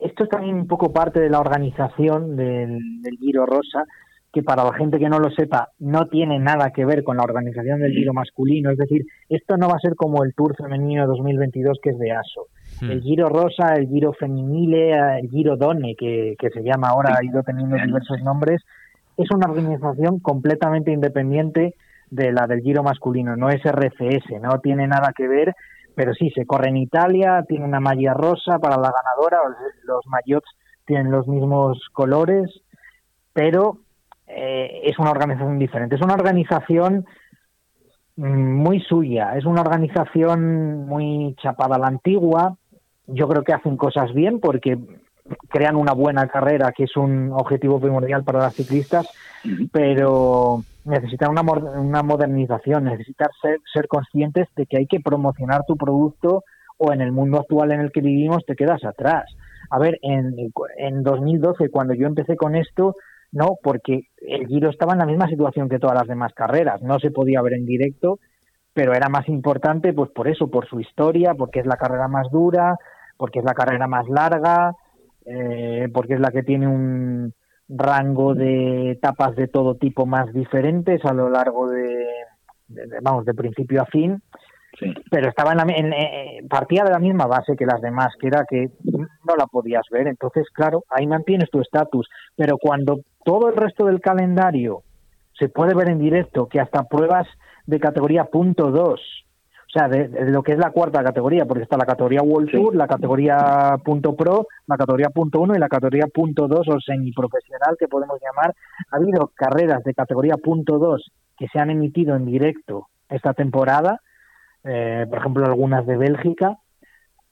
esto es también un poco parte de la organización del, del Giro Rosa, que para la gente que no lo sepa no tiene nada que ver con la organización del Giro masculino, es decir, esto no va a ser como el Tour femenino 2022 que es de ASO. Hmm. El Giro Rosa, el Giro Feminile, el Giro Donne, que, que se llama ahora, ha ido teniendo diversos nombres, es una organización completamente independiente de la del Giro masculino, no es RCS, no tiene nada que ver, pero sí, se corre en Italia, tiene una malla rosa para la ganadora, los maillots tienen los mismos colores, pero eh, es una organización diferente. Es una organización mm, muy suya, es una organización muy chapada a la antigua. Yo creo que hacen cosas bien porque crean una buena carrera, que es un objetivo primordial para las ciclistas, pero necesitan una, una modernización, necesitan ser, ser conscientes de que hay que promocionar tu producto o en el mundo actual en el que vivimos te quedas atrás. A ver, en, en 2012, cuando yo empecé con esto, no, porque el Giro estaba en la misma situación que todas las demás carreras, no se podía ver en directo, pero era más importante pues por eso, por su historia, porque es la carrera más dura, porque es la carrera más larga, eh, porque es la que tiene un rango de etapas de todo tipo más diferentes a lo largo de, vamos, de principio a fin pero estaba en, eh, partía de la misma base que las demás, que era que no la podías ver. Entonces, claro, ahí mantienes tu estatus. Pero cuando todo el resto del calendario se puede ver en directo, que hasta pruebas de categoría punto dos, o sea, de, lo que es la cuarta categoría, porque está la categoría World Tour, la categoría punto pro, la categoría punto uno y la categoría punto dos o semiprofesional que podemos llamar. Ha habido carreras de categoría punto dos que se han emitido en directo esta temporada eh, por ejemplo, algunas de Bélgica.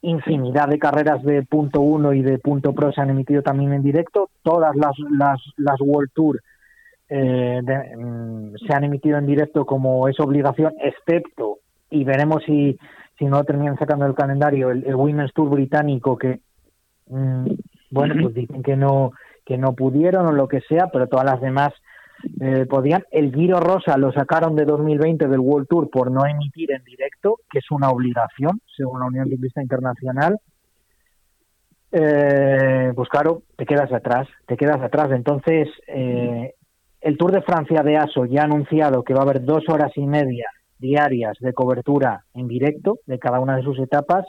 Infinidad de carreras de punto uno y de punto pro se han emitido también en directo. Todas las, las, las World Tour eh, mm, se han emitido en directo como es obligación, excepto, y veremos si, si no terminan sacando el calendario, el, Women's Tour británico, que, mm, bueno, pues dicen que no, que no pudieron o lo que sea, pero todas las demás eh, podían. El Giro Rosa lo sacaron de 2020 del World Tour por no emitir en directo, que es una obligación, según la Unión Ciclista Internacional. Eh, pues claro, te quedas atrás, te quedas atrás. Entonces, eh, el Tour de Francia de ASO ya ha anunciado que va a haber dos horas y media diarias de cobertura en directo de cada una de sus etapas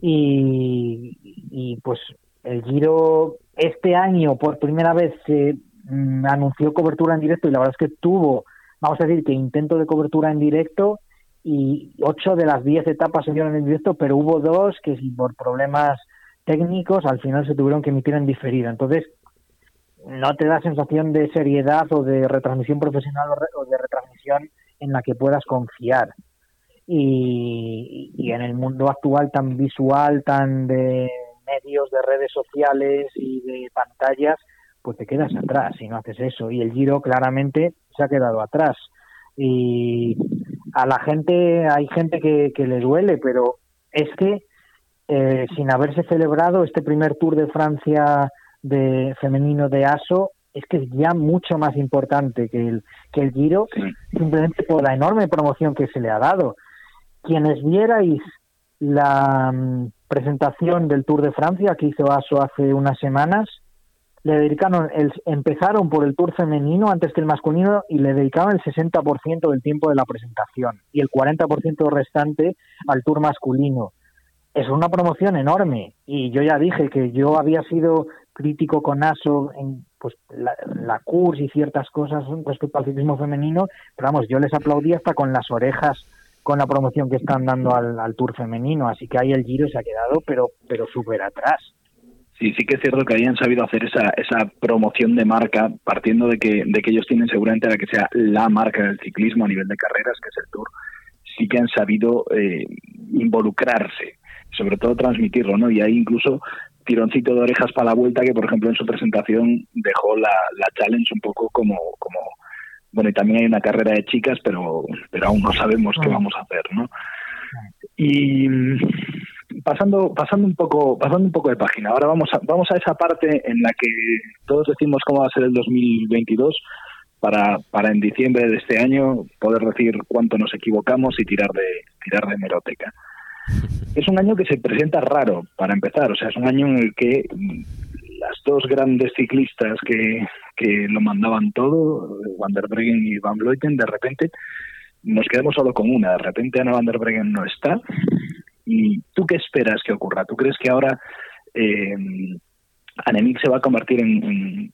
y, y pues el Giro este año por primera vez se Mm, anunció cobertura en directo y la verdad es que tuvo, vamos a decir que intento de cobertura en directo y ocho de las diez etapas se dieron en directo, pero hubo dos que por problemas técnicos al final se tuvieron que emitir en diferido. Entonces, no te da sensación de seriedad o de retransmisión profesional o de retransmisión en la que puedas confiar. Y, y en el mundo actual tan visual, tan de medios, de redes sociales y de pantallas, pues te quedas atrás si no haces eso. Y el Giro claramente se ha quedado atrás. Y a la gente, hay gente que, que le duele, pero es que eh, sin haberse celebrado este primer Tour de Francia de femenino de ASO, es que es ya mucho más importante que el, que el Giro, simplemente por la enorme promoción que se le ha dado. Quienes vierais la mm, presentación del Tour de Francia que hizo ASO hace unas semanas, le dedicaron, el, empezaron por el tour femenino antes que el masculino y le dedicaron el 60% del tiempo de la presentación y el 40% restante al tour masculino. Es una promoción enorme y yo ya dije que yo había sido crítico con ASO en pues la, la CURS y ciertas cosas respecto al ciclismo femenino, pero vamos, yo les aplaudí hasta con las orejas con la promoción que están dando al, al Tour femenino, así que ahí el Giro se ha quedado, pero pero súper atrás. Sí, sí que es cierto que habían sabido hacer esa, esa promoción de marca partiendo de que, de que ellos tienen seguramente la que sea la marca del ciclismo a nivel de carreras, que es el Tour. Sí que han sabido eh, involucrarse, sobre todo transmitirlo, ¿no? Y hay incluso tironcito de orejas para la vuelta que, por ejemplo, en su presentación dejó la, la challenge un poco como, como bueno, y también hay una carrera de chicas, pero, pero aún no sabemos qué ah. vamos a hacer, ¿no? Y pasando pasando un poco pasando un poco de página. Ahora vamos a, vamos a esa parte en la que todos decimos cómo va a ser el 2022 para para en diciembre de este año poder decir cuánto nos equivocamos y tirar de tirar de meroteca es un año que se presenta raro para empezar. O sea es un año en el que las dos grandes ciclistas que, que lo mandaban todo Van der Breggen y Van Vleuten de repente nos quedamos solo con una. De repente Ana Van der Breggen no está ¿Y tú qué esperas que ocurra? ¿Tú crees que ahora eh, Anemic se va a convertir en,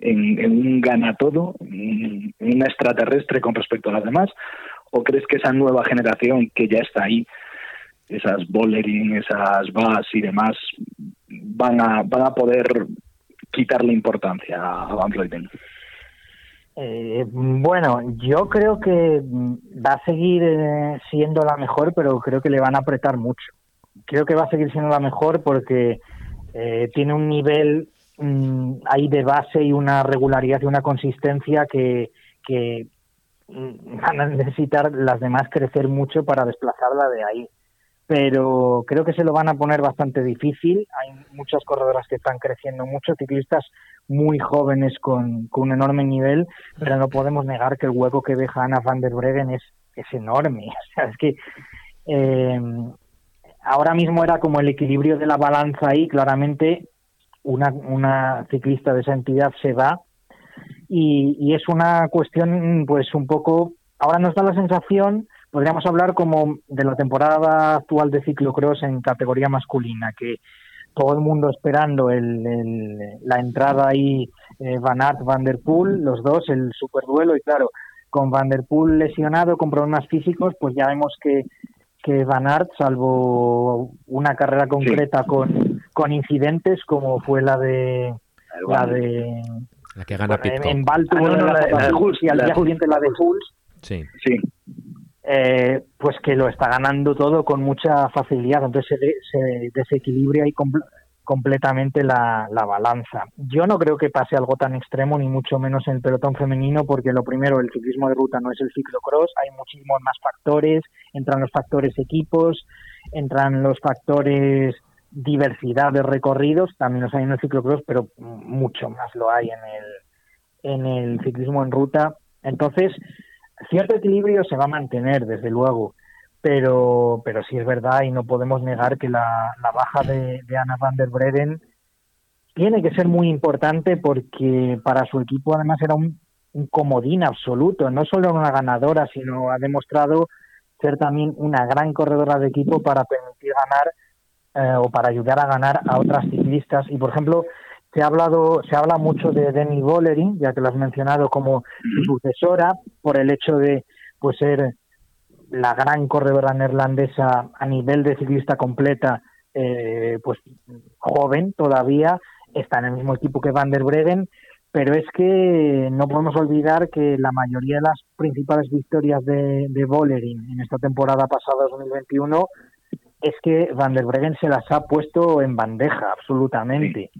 en, un gana todo, en una extraterrestre con respecto a las demás? ¿O crees que esa nueva generación que ya está ahí, esas Bollering, esas Bass y demás, van a, van a poder quitarle importancia a Van Vleuten? Eh, bueno, yo creo que va a seguir eh, siendo la mejor, pero creo que le van a apretar mucho. Creo que va a seguir siendo la mejor porque eh, tiene un nivel mm, ahí de base y una regularidad y una consistencia que, que mm, van a necesitar las demás crecer mucho para desplazarla de ahí pero creo que se lo van a poner bastante difícil. Hay muchas corredoras que están creciendo mucho, ciclistas muy jóvenes con, un enorme nivel, pero no podemos negar que el hueco que deja Ana van der Breggen es, es enorme. O sea, es que eh, ahora mismo era como el equilibrio de la balanza ahí, claramente una, una ciclista de esa entidad se va y, y es una cuestión pues un poco, ahora nos da la sensación podríamos hablar como de la temporada actual de ciclocross en categoría masculina, que todo el mundo esperando el, la entrada ahí eh, Van Aert, Van Der Poel, los dos, el superduelo, y claro, con Van Der Poel lesionado, con problemas físicos, pues ya vemos que, que Van Aert, salvo una carrera concreta con, con incidentes como fue la de... La de la que gana en, en Val ah, la, de, y al día siguiente la de Puls. Sí. Sí eh, pues que lo está ganando todo con mucha facilidad. Entonces se, desequilibra ahí completamente la, balanza. Yo no creo que pase algo tan extremo, ni mucho menos en el pelotón femenino, porque lo primero, el ciclismo de ruta no es el ciclocross, hay muchísimos más factores, entran los factores equipos, entran los factores diversidad de recorridos, también los hay en el ciclocross, pero mucho más lo hay en el, en el ciclismo en ruta. Entonces, cierto equilibrio se va a mantener, desde luego, pero, pero sí es verdad y no podemos negar que la, baja de, de Anna van der Breden tiene que ser muy importante porque para su equipo además era un, un comodín absoluto, no solo una ganadora, sino ha demostrado ser también una gran corredora de equipo para permitir ganar eh, o para ayudar a ganar a otras ciclistas. Y por ejemplo, se ha hablado, se habla mucho de Denny Bollering, ya que lo has mencionado como sucesora, por el hecho de pues ser la gran corredora neerlandesa a nivel de ciclista completa, eh, pues joven todavía, está en el mismo equipo que Van der Breggen, pero es que no podemos olvidar que la mayoría de las principales victorias de, de Bollering en esta temporada pasada 2021 es que Van der Breggen se las ha puesto en bandeja absolutamente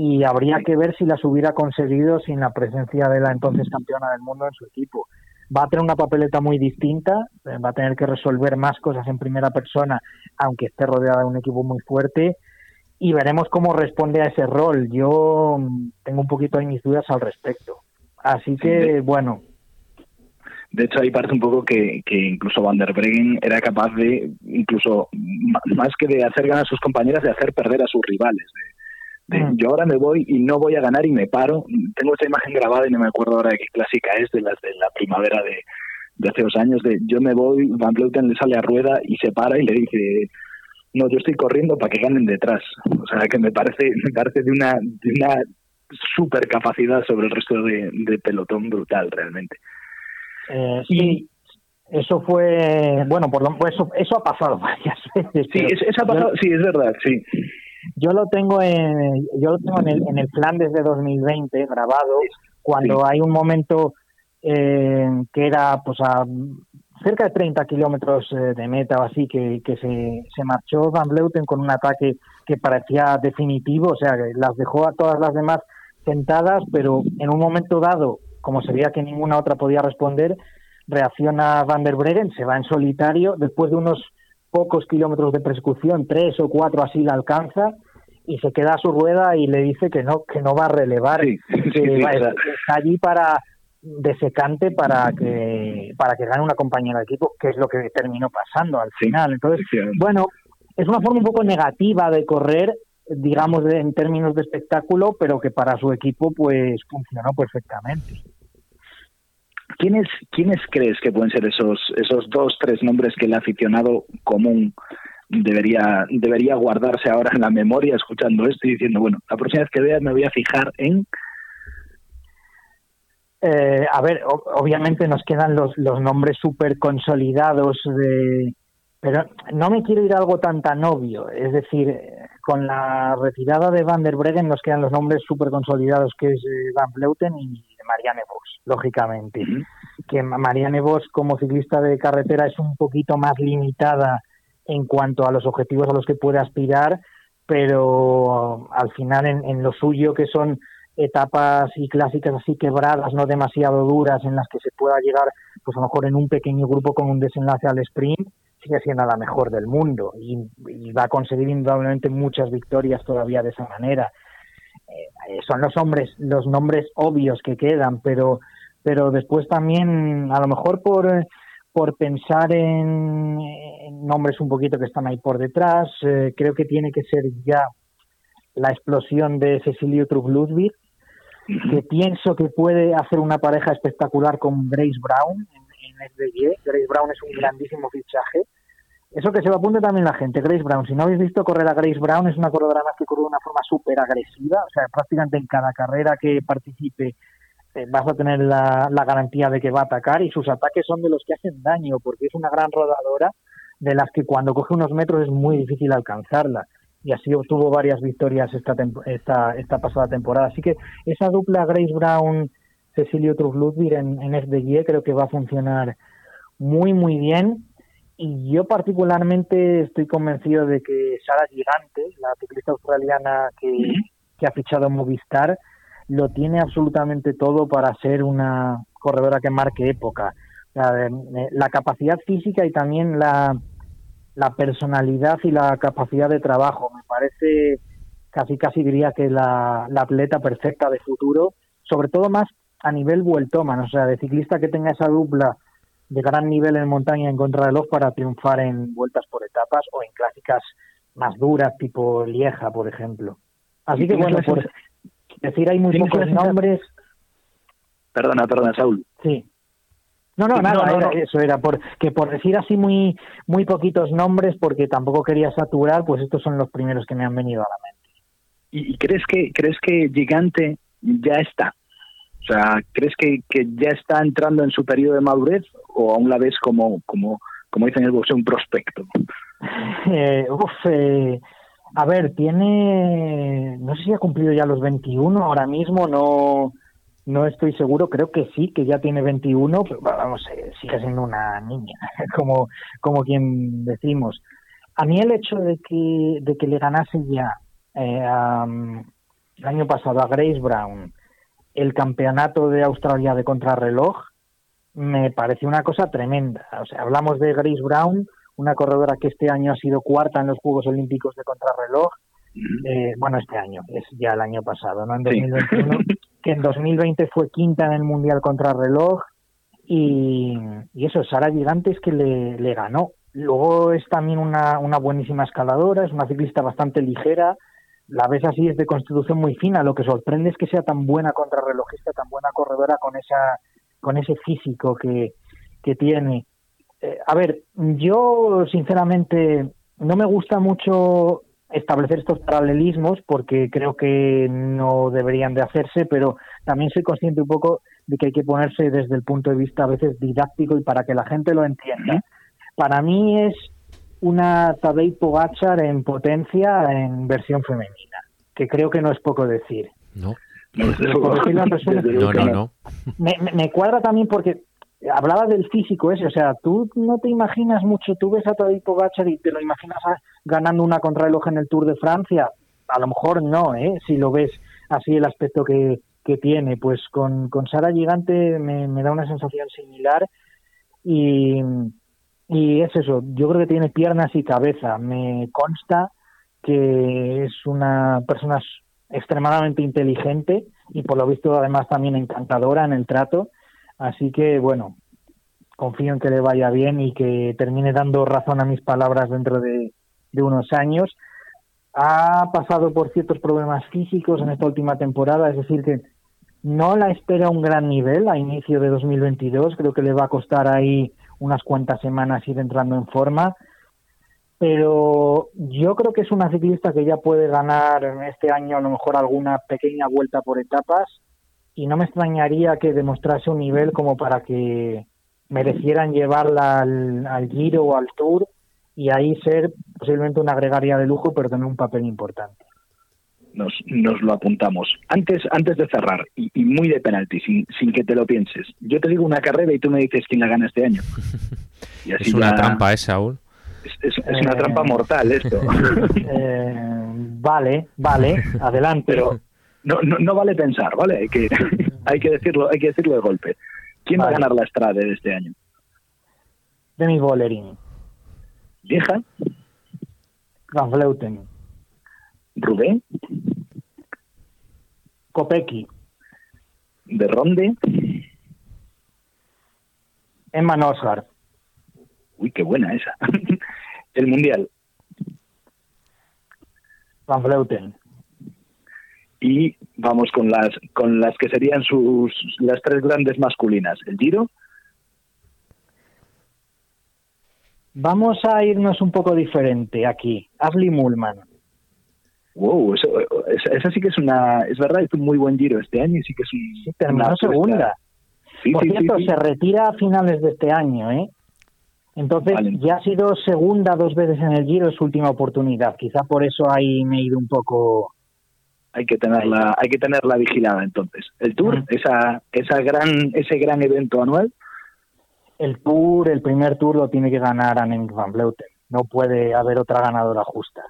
y habría que ver si las hubiera conseguido sin la presencia de la entonces campeona del mundo en su equipo. Va a tener una papeleta muy distinta, eh, va a tener que resolver más cosas en primera persona, aunque esté rodeada de un equipo muy fuerte, y veremos cómo responde a ese rol. Yo mm, tengo un poquito de mis dudas al respecto. Así que, bueno. De hecho, ahí parece un poco que, que incluso Van der Breggen era capaz de, incluso más que de hacer ganar a sus compañeras, de hacer perder a sus rivales. Mm. Yo ahora me voy y no voy a ganar y me paro. Tengo esta imagen grabada y no me acuerdo ahora de qué clásica es, de las de la primavera de, de hace dos años, de yo me voy, Van Vleuten le sale a rueda y se para y le dice no, yo estoy corriendo para que ganen detrás. O sea, que me parece, me parece de una, de una super capacidad sobre el resto de, pelotón brutal, realmente. Eh, sí, eso fue, bueno, por lo, pues eso, eso ha pasado varias veces. Sí, eso ha pasado, sí, es verdad, sí. Yo lo tengo en, yo lo tengo en el, en el plan desde 2020 grabado, cuando hay un momento eh, que era pues a cerca de 30 kilómetros eh, de meta o así, que, que se, se, marchó Van Bleuten con un ataque que parecía definitivo, o sea, que las dejó a todas las demás sentadas, pero en un momento dado, como se veía que ninguna otra podía responder, reacciona Van der Breggen, se va en solitario, después de unos pocos kilómetros de persecución, tres o cuatro así la alcanza, y se queda a su rueda y le dice que no, que no va a relevar, que está allí para de secante para que para que gane una compañera de equipo, que es lo que terminó pasando al final. Entonces, bueno, es una forma un poco negativa de correr, digamos en términos de espectáculo, pero que para su equipo pues funcionó perfectamente. ¿Quiénes, ¿Quiénes crees que pueden ser esos, esos dos, tres nombres que el aficionado común debería, debería guardarse ahora en la memoria escuchando esto y diciendo, bueno, la próxima vez que vea me voy a fijar en eh, a ver, obviamente nos quedan los, los nombres súper consolidados, de, pero no me quiero ir a algo tan tan obvio. Es decir, con la retirada de Van der Breggen nos quedan los nombres súper consolidados que es eh, Van Vleuten y Marianne Vos, lógicamente. Que Marianne Vos como ciclista de carretera es un poquito más limitada en cuanto a los objetivos a los que puede aspirar, pero al final en, en lo suyo que son etapas y clásicas así quebradas, no demasiado duras, en las que se pueda llegar, pues a lo mejor en un pequeño grupo con un desenlace al sprint, sigue siendo la mejor del mundo y, va a conseguir indudablemente muchas victorias todavía de esa manera. Eh, son los hombres, los nombres obvios que quedan, pero, pero después también, a lo mejor por, por pensar en, nombres un poquito que están ahí por detrás, eh, creo que tiene que ser ya la explosión de Cecilio Truff Ludwig, que pienso que puede hacer una pareja espectacular con Grace Brown en, en Grace Brown es un grandísimo fichaje. Eso que se lo apunte también la gente, Grace Brown. Si no habéis visto correr a Grace Brown, es una corredora más que corre de una forma súper agresiva. O sea, prácticamente en cada carrera que participe eh, vas a tener la, garantía de que va a atacar y sus ataques son de los que hacen daño, porque es una gran rodadora de las que cuando coge unos metros es muy difícil alcanzarla y así obtuvo varias victorias esta, esta, esta pasada temporada. Así que esa dupla Grace Brown, Cecilio Truff Ludwig en, en FDG creo que va a funcionar muy, muy bien. Y yo particularmente estoy convencido de que Sara Gigante, la ciclista australiana que, que ha fichado Movistar, lo tiene absolutamente todo para ser una corredora que marque época. La, capacidad física y también la, la personalidad y la capacidad de trabajo. Me parece casi casi diría que la, la atleta perfecta de futuro, sobre todo más a nivel vueltoman, o sea, de ciclista que tenga esa dupla de gran nivel en montaña en contrarreloj para triunfar en vueltas por etapas o en clásicas más duras, tipo Lieja, por ejemplo. Así que bueno, por decir, hay muy pocos nombres. Perdona, perdona, Saúl. Sí. No, no, nada, eso era por que por decir así muy muy poquitos nombres, porque tampoco quería saturar, pues estos son los primeros que me han venido a la mente. ¿Y, crees que crees que Gigante ya está? Sea, ¿crees que, que ya está entrando en su periodo de madurez o aún la ves como, como, como dicen en el boxeo, un prospecto? Eh, uf, eh, a ver, tiene, no sé si ha cumplido ya los 21 ahora mismo, no, no estoy seguro, creo que sí, que ya tiene 21, pero vamos, eh, sigue siendo una niña, como, como quien decimos. A mí el hecho de que, de que le ganase ya eh, el año pasado a Grace Brown el campeonato de Australia de contrarreloj me parece una cosa tremenda. O sea, hablamos de Grace Brown, una corredora que este año ha sido cuarta en los Juegos Olímpicos de contrarreloj. Eh, bueno, este año, es ya el año pasado, ¿no? En 2021, que en 2020 fue quinta en el Mundial Contrarreloj. Y, y eso, Sara Gigantes que le, le ganó. Luego es también una, una buenísima escaladora, es una ciclista bastante ligera, la ves así es de constitución muy fina. Lo que sorprende es que sea tan buena contrarrelojista, tan buena corredora con esa con ese físico que, que tiene. Eh, a ver, yo sinceramente no me gusta mucho establecer estos paralelismos porque creo que no deberían de hacerse, pero también soy consciente un poco de que hay que ponerse desde el punto de vista a veces didáctico y para que la gente lo entienda. Para mí es una Tadej Pogachar en potencia en versión femenina, que creo que no es poco decir. No. No, no, no. Me, me, cuadra también porque hablaba del físico ese, o sea, tú no te imaginas mucho, tú ves a Tadej Pogachar y te lo imaginas ganando una contrarreloj en el Tour de Francia, a lo mejor no, ¿eh? si lo ves así el aspecto que, que tiene, pues con, con Sara Gigante me, me da una sensación similar y, y es eso, yo creo que tiene piernas y cabeza. Me consta que es una persona extremadamente inteligente y por lo visto además también encantadora en el trato. Así que bueno, confío en que le vaya bien y que termine dando razón a mis palabras dentro de, unos años. Ha pasado por ciertos problemas físicos en esta última temporada, es decir, que no la espera un gran nivel a inicio de 2022. Creo que le va a costar ahí unas cuantas semanas ir entrando en forma. Pero yo creo que es una ciclista que ya puede ganar este año a lo mejor alguna pequeña vuelta por etapas y no me extrañaría que demostrase un nivel como para que merecieran llevarla al, Giro o al Tour y ahí ser posiblemente una gregaria de lujo pero tener un papel importante nos, nos lo apuntamos. Antes, antes de cerrar, y, muy de penalti, sin, sin, que te lo pienses, yo te digo una carrera y tú me dices quién la gana este año. es una trampa, esa ¿eh, Saúl? Es, una trampa mortal esto. Eh, vale, vale, adelante. Pero no, no, no, vale pensar, ¿vale? Hay que, hay que decirlo, hay que decirlo de golpe. ¿Quién va a ganar la estrada de este año? Demi Bolerín. ¿Vieja? Van Vleuten. Rubén. Copecchi. De Ronde. Emma Nosgar. Uy, qué buena esa. El Mundial. Van Vleuten. Y vamos con las con las que serían sus las tres grandes masculinas. El Giro. Vamos a irnos un poco diferente aquí. Ashley Mullman wow, eso, esa, sí que es una, es verdad, es un muy buen giro este año y sí que es un, sí, terminó segunda. Por cierto, se retira a finales de este año, ¿eh? Entonces ya ha sido segunda dos veces en el giro, es su última oportunidad. Quizá por eso ahí me he ido un poco. Hay que tenerla, hay que tenerla vigilada entonces. El Tour, esa, esa gran, ese gran evento anual. el tour, el primer tour lo tiene que ganar Annemiek van Vleuten. No puede haber otra ganadora justa.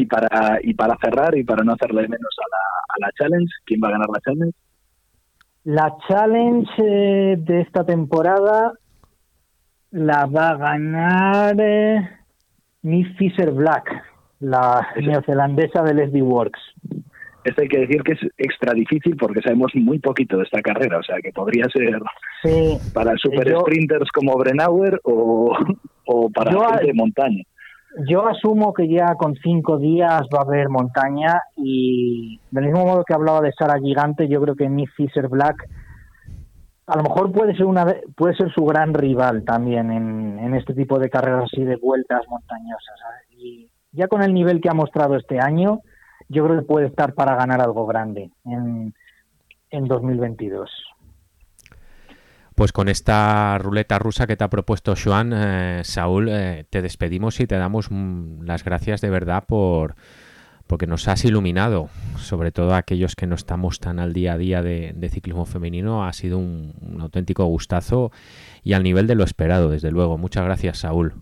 Y para, y para cerrar y para no hacerle menos a la, a la Challenge, ¿quién va a ganar la Challenge? La Challenge eh, de esta temporada la va a ganar eh, Miss Fisher Black, la neozelandesa de Leslie Works. Esto hay que decir que es extra difícil porque sabemos muy poquito de esta carrera, o sea que podría ser Sí, para super yo- sprinters como Brenauer o, o para Yo- gente de montaña. Yo asumo que ya con cinco días va a haber montaña y del mismo modo que hablaba de Sara Gigante, yo creo que Miss Fisher Black a lo mejor puede ser una de- puede ser su gran rival también en, en este tipo de carreras así de vueltas montañosas. Y ya con el nivel que ha mostrado este año, yo creo que puede estar para ganar algo grande en, en 2022. Pues con esta ruleta rusa que te ha propuesto Joan, eh, Saúl, eh, te despedimos y te damos mm, las gracias de verdad por porque nos has iluminado, sobre todo a aquellos que no estamos tan al día a día de, ciclismo femenino. Ha sido un, un auténtico gustazo y al nivel de lo esperado, desde luego. Muchas gracias, Saúl.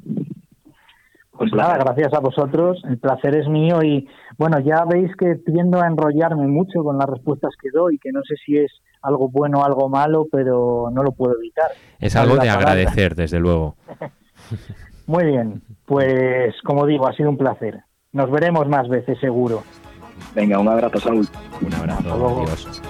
Pues nada, gracias a vosotros, el placer es mío y bueno, ya veis que tiendo a enrollarme mucho con las respuestas que doy, que no sé si es algo bueno algo malo, pero no lo puedo evitar. Es algo de agradecer, desde luego. Muy bien, pues como digo, ha sido un placer. Nos veremos más veces seguro. Venga, un abrazo, Saúl. Un abrazo. Hasta luego. Adiós.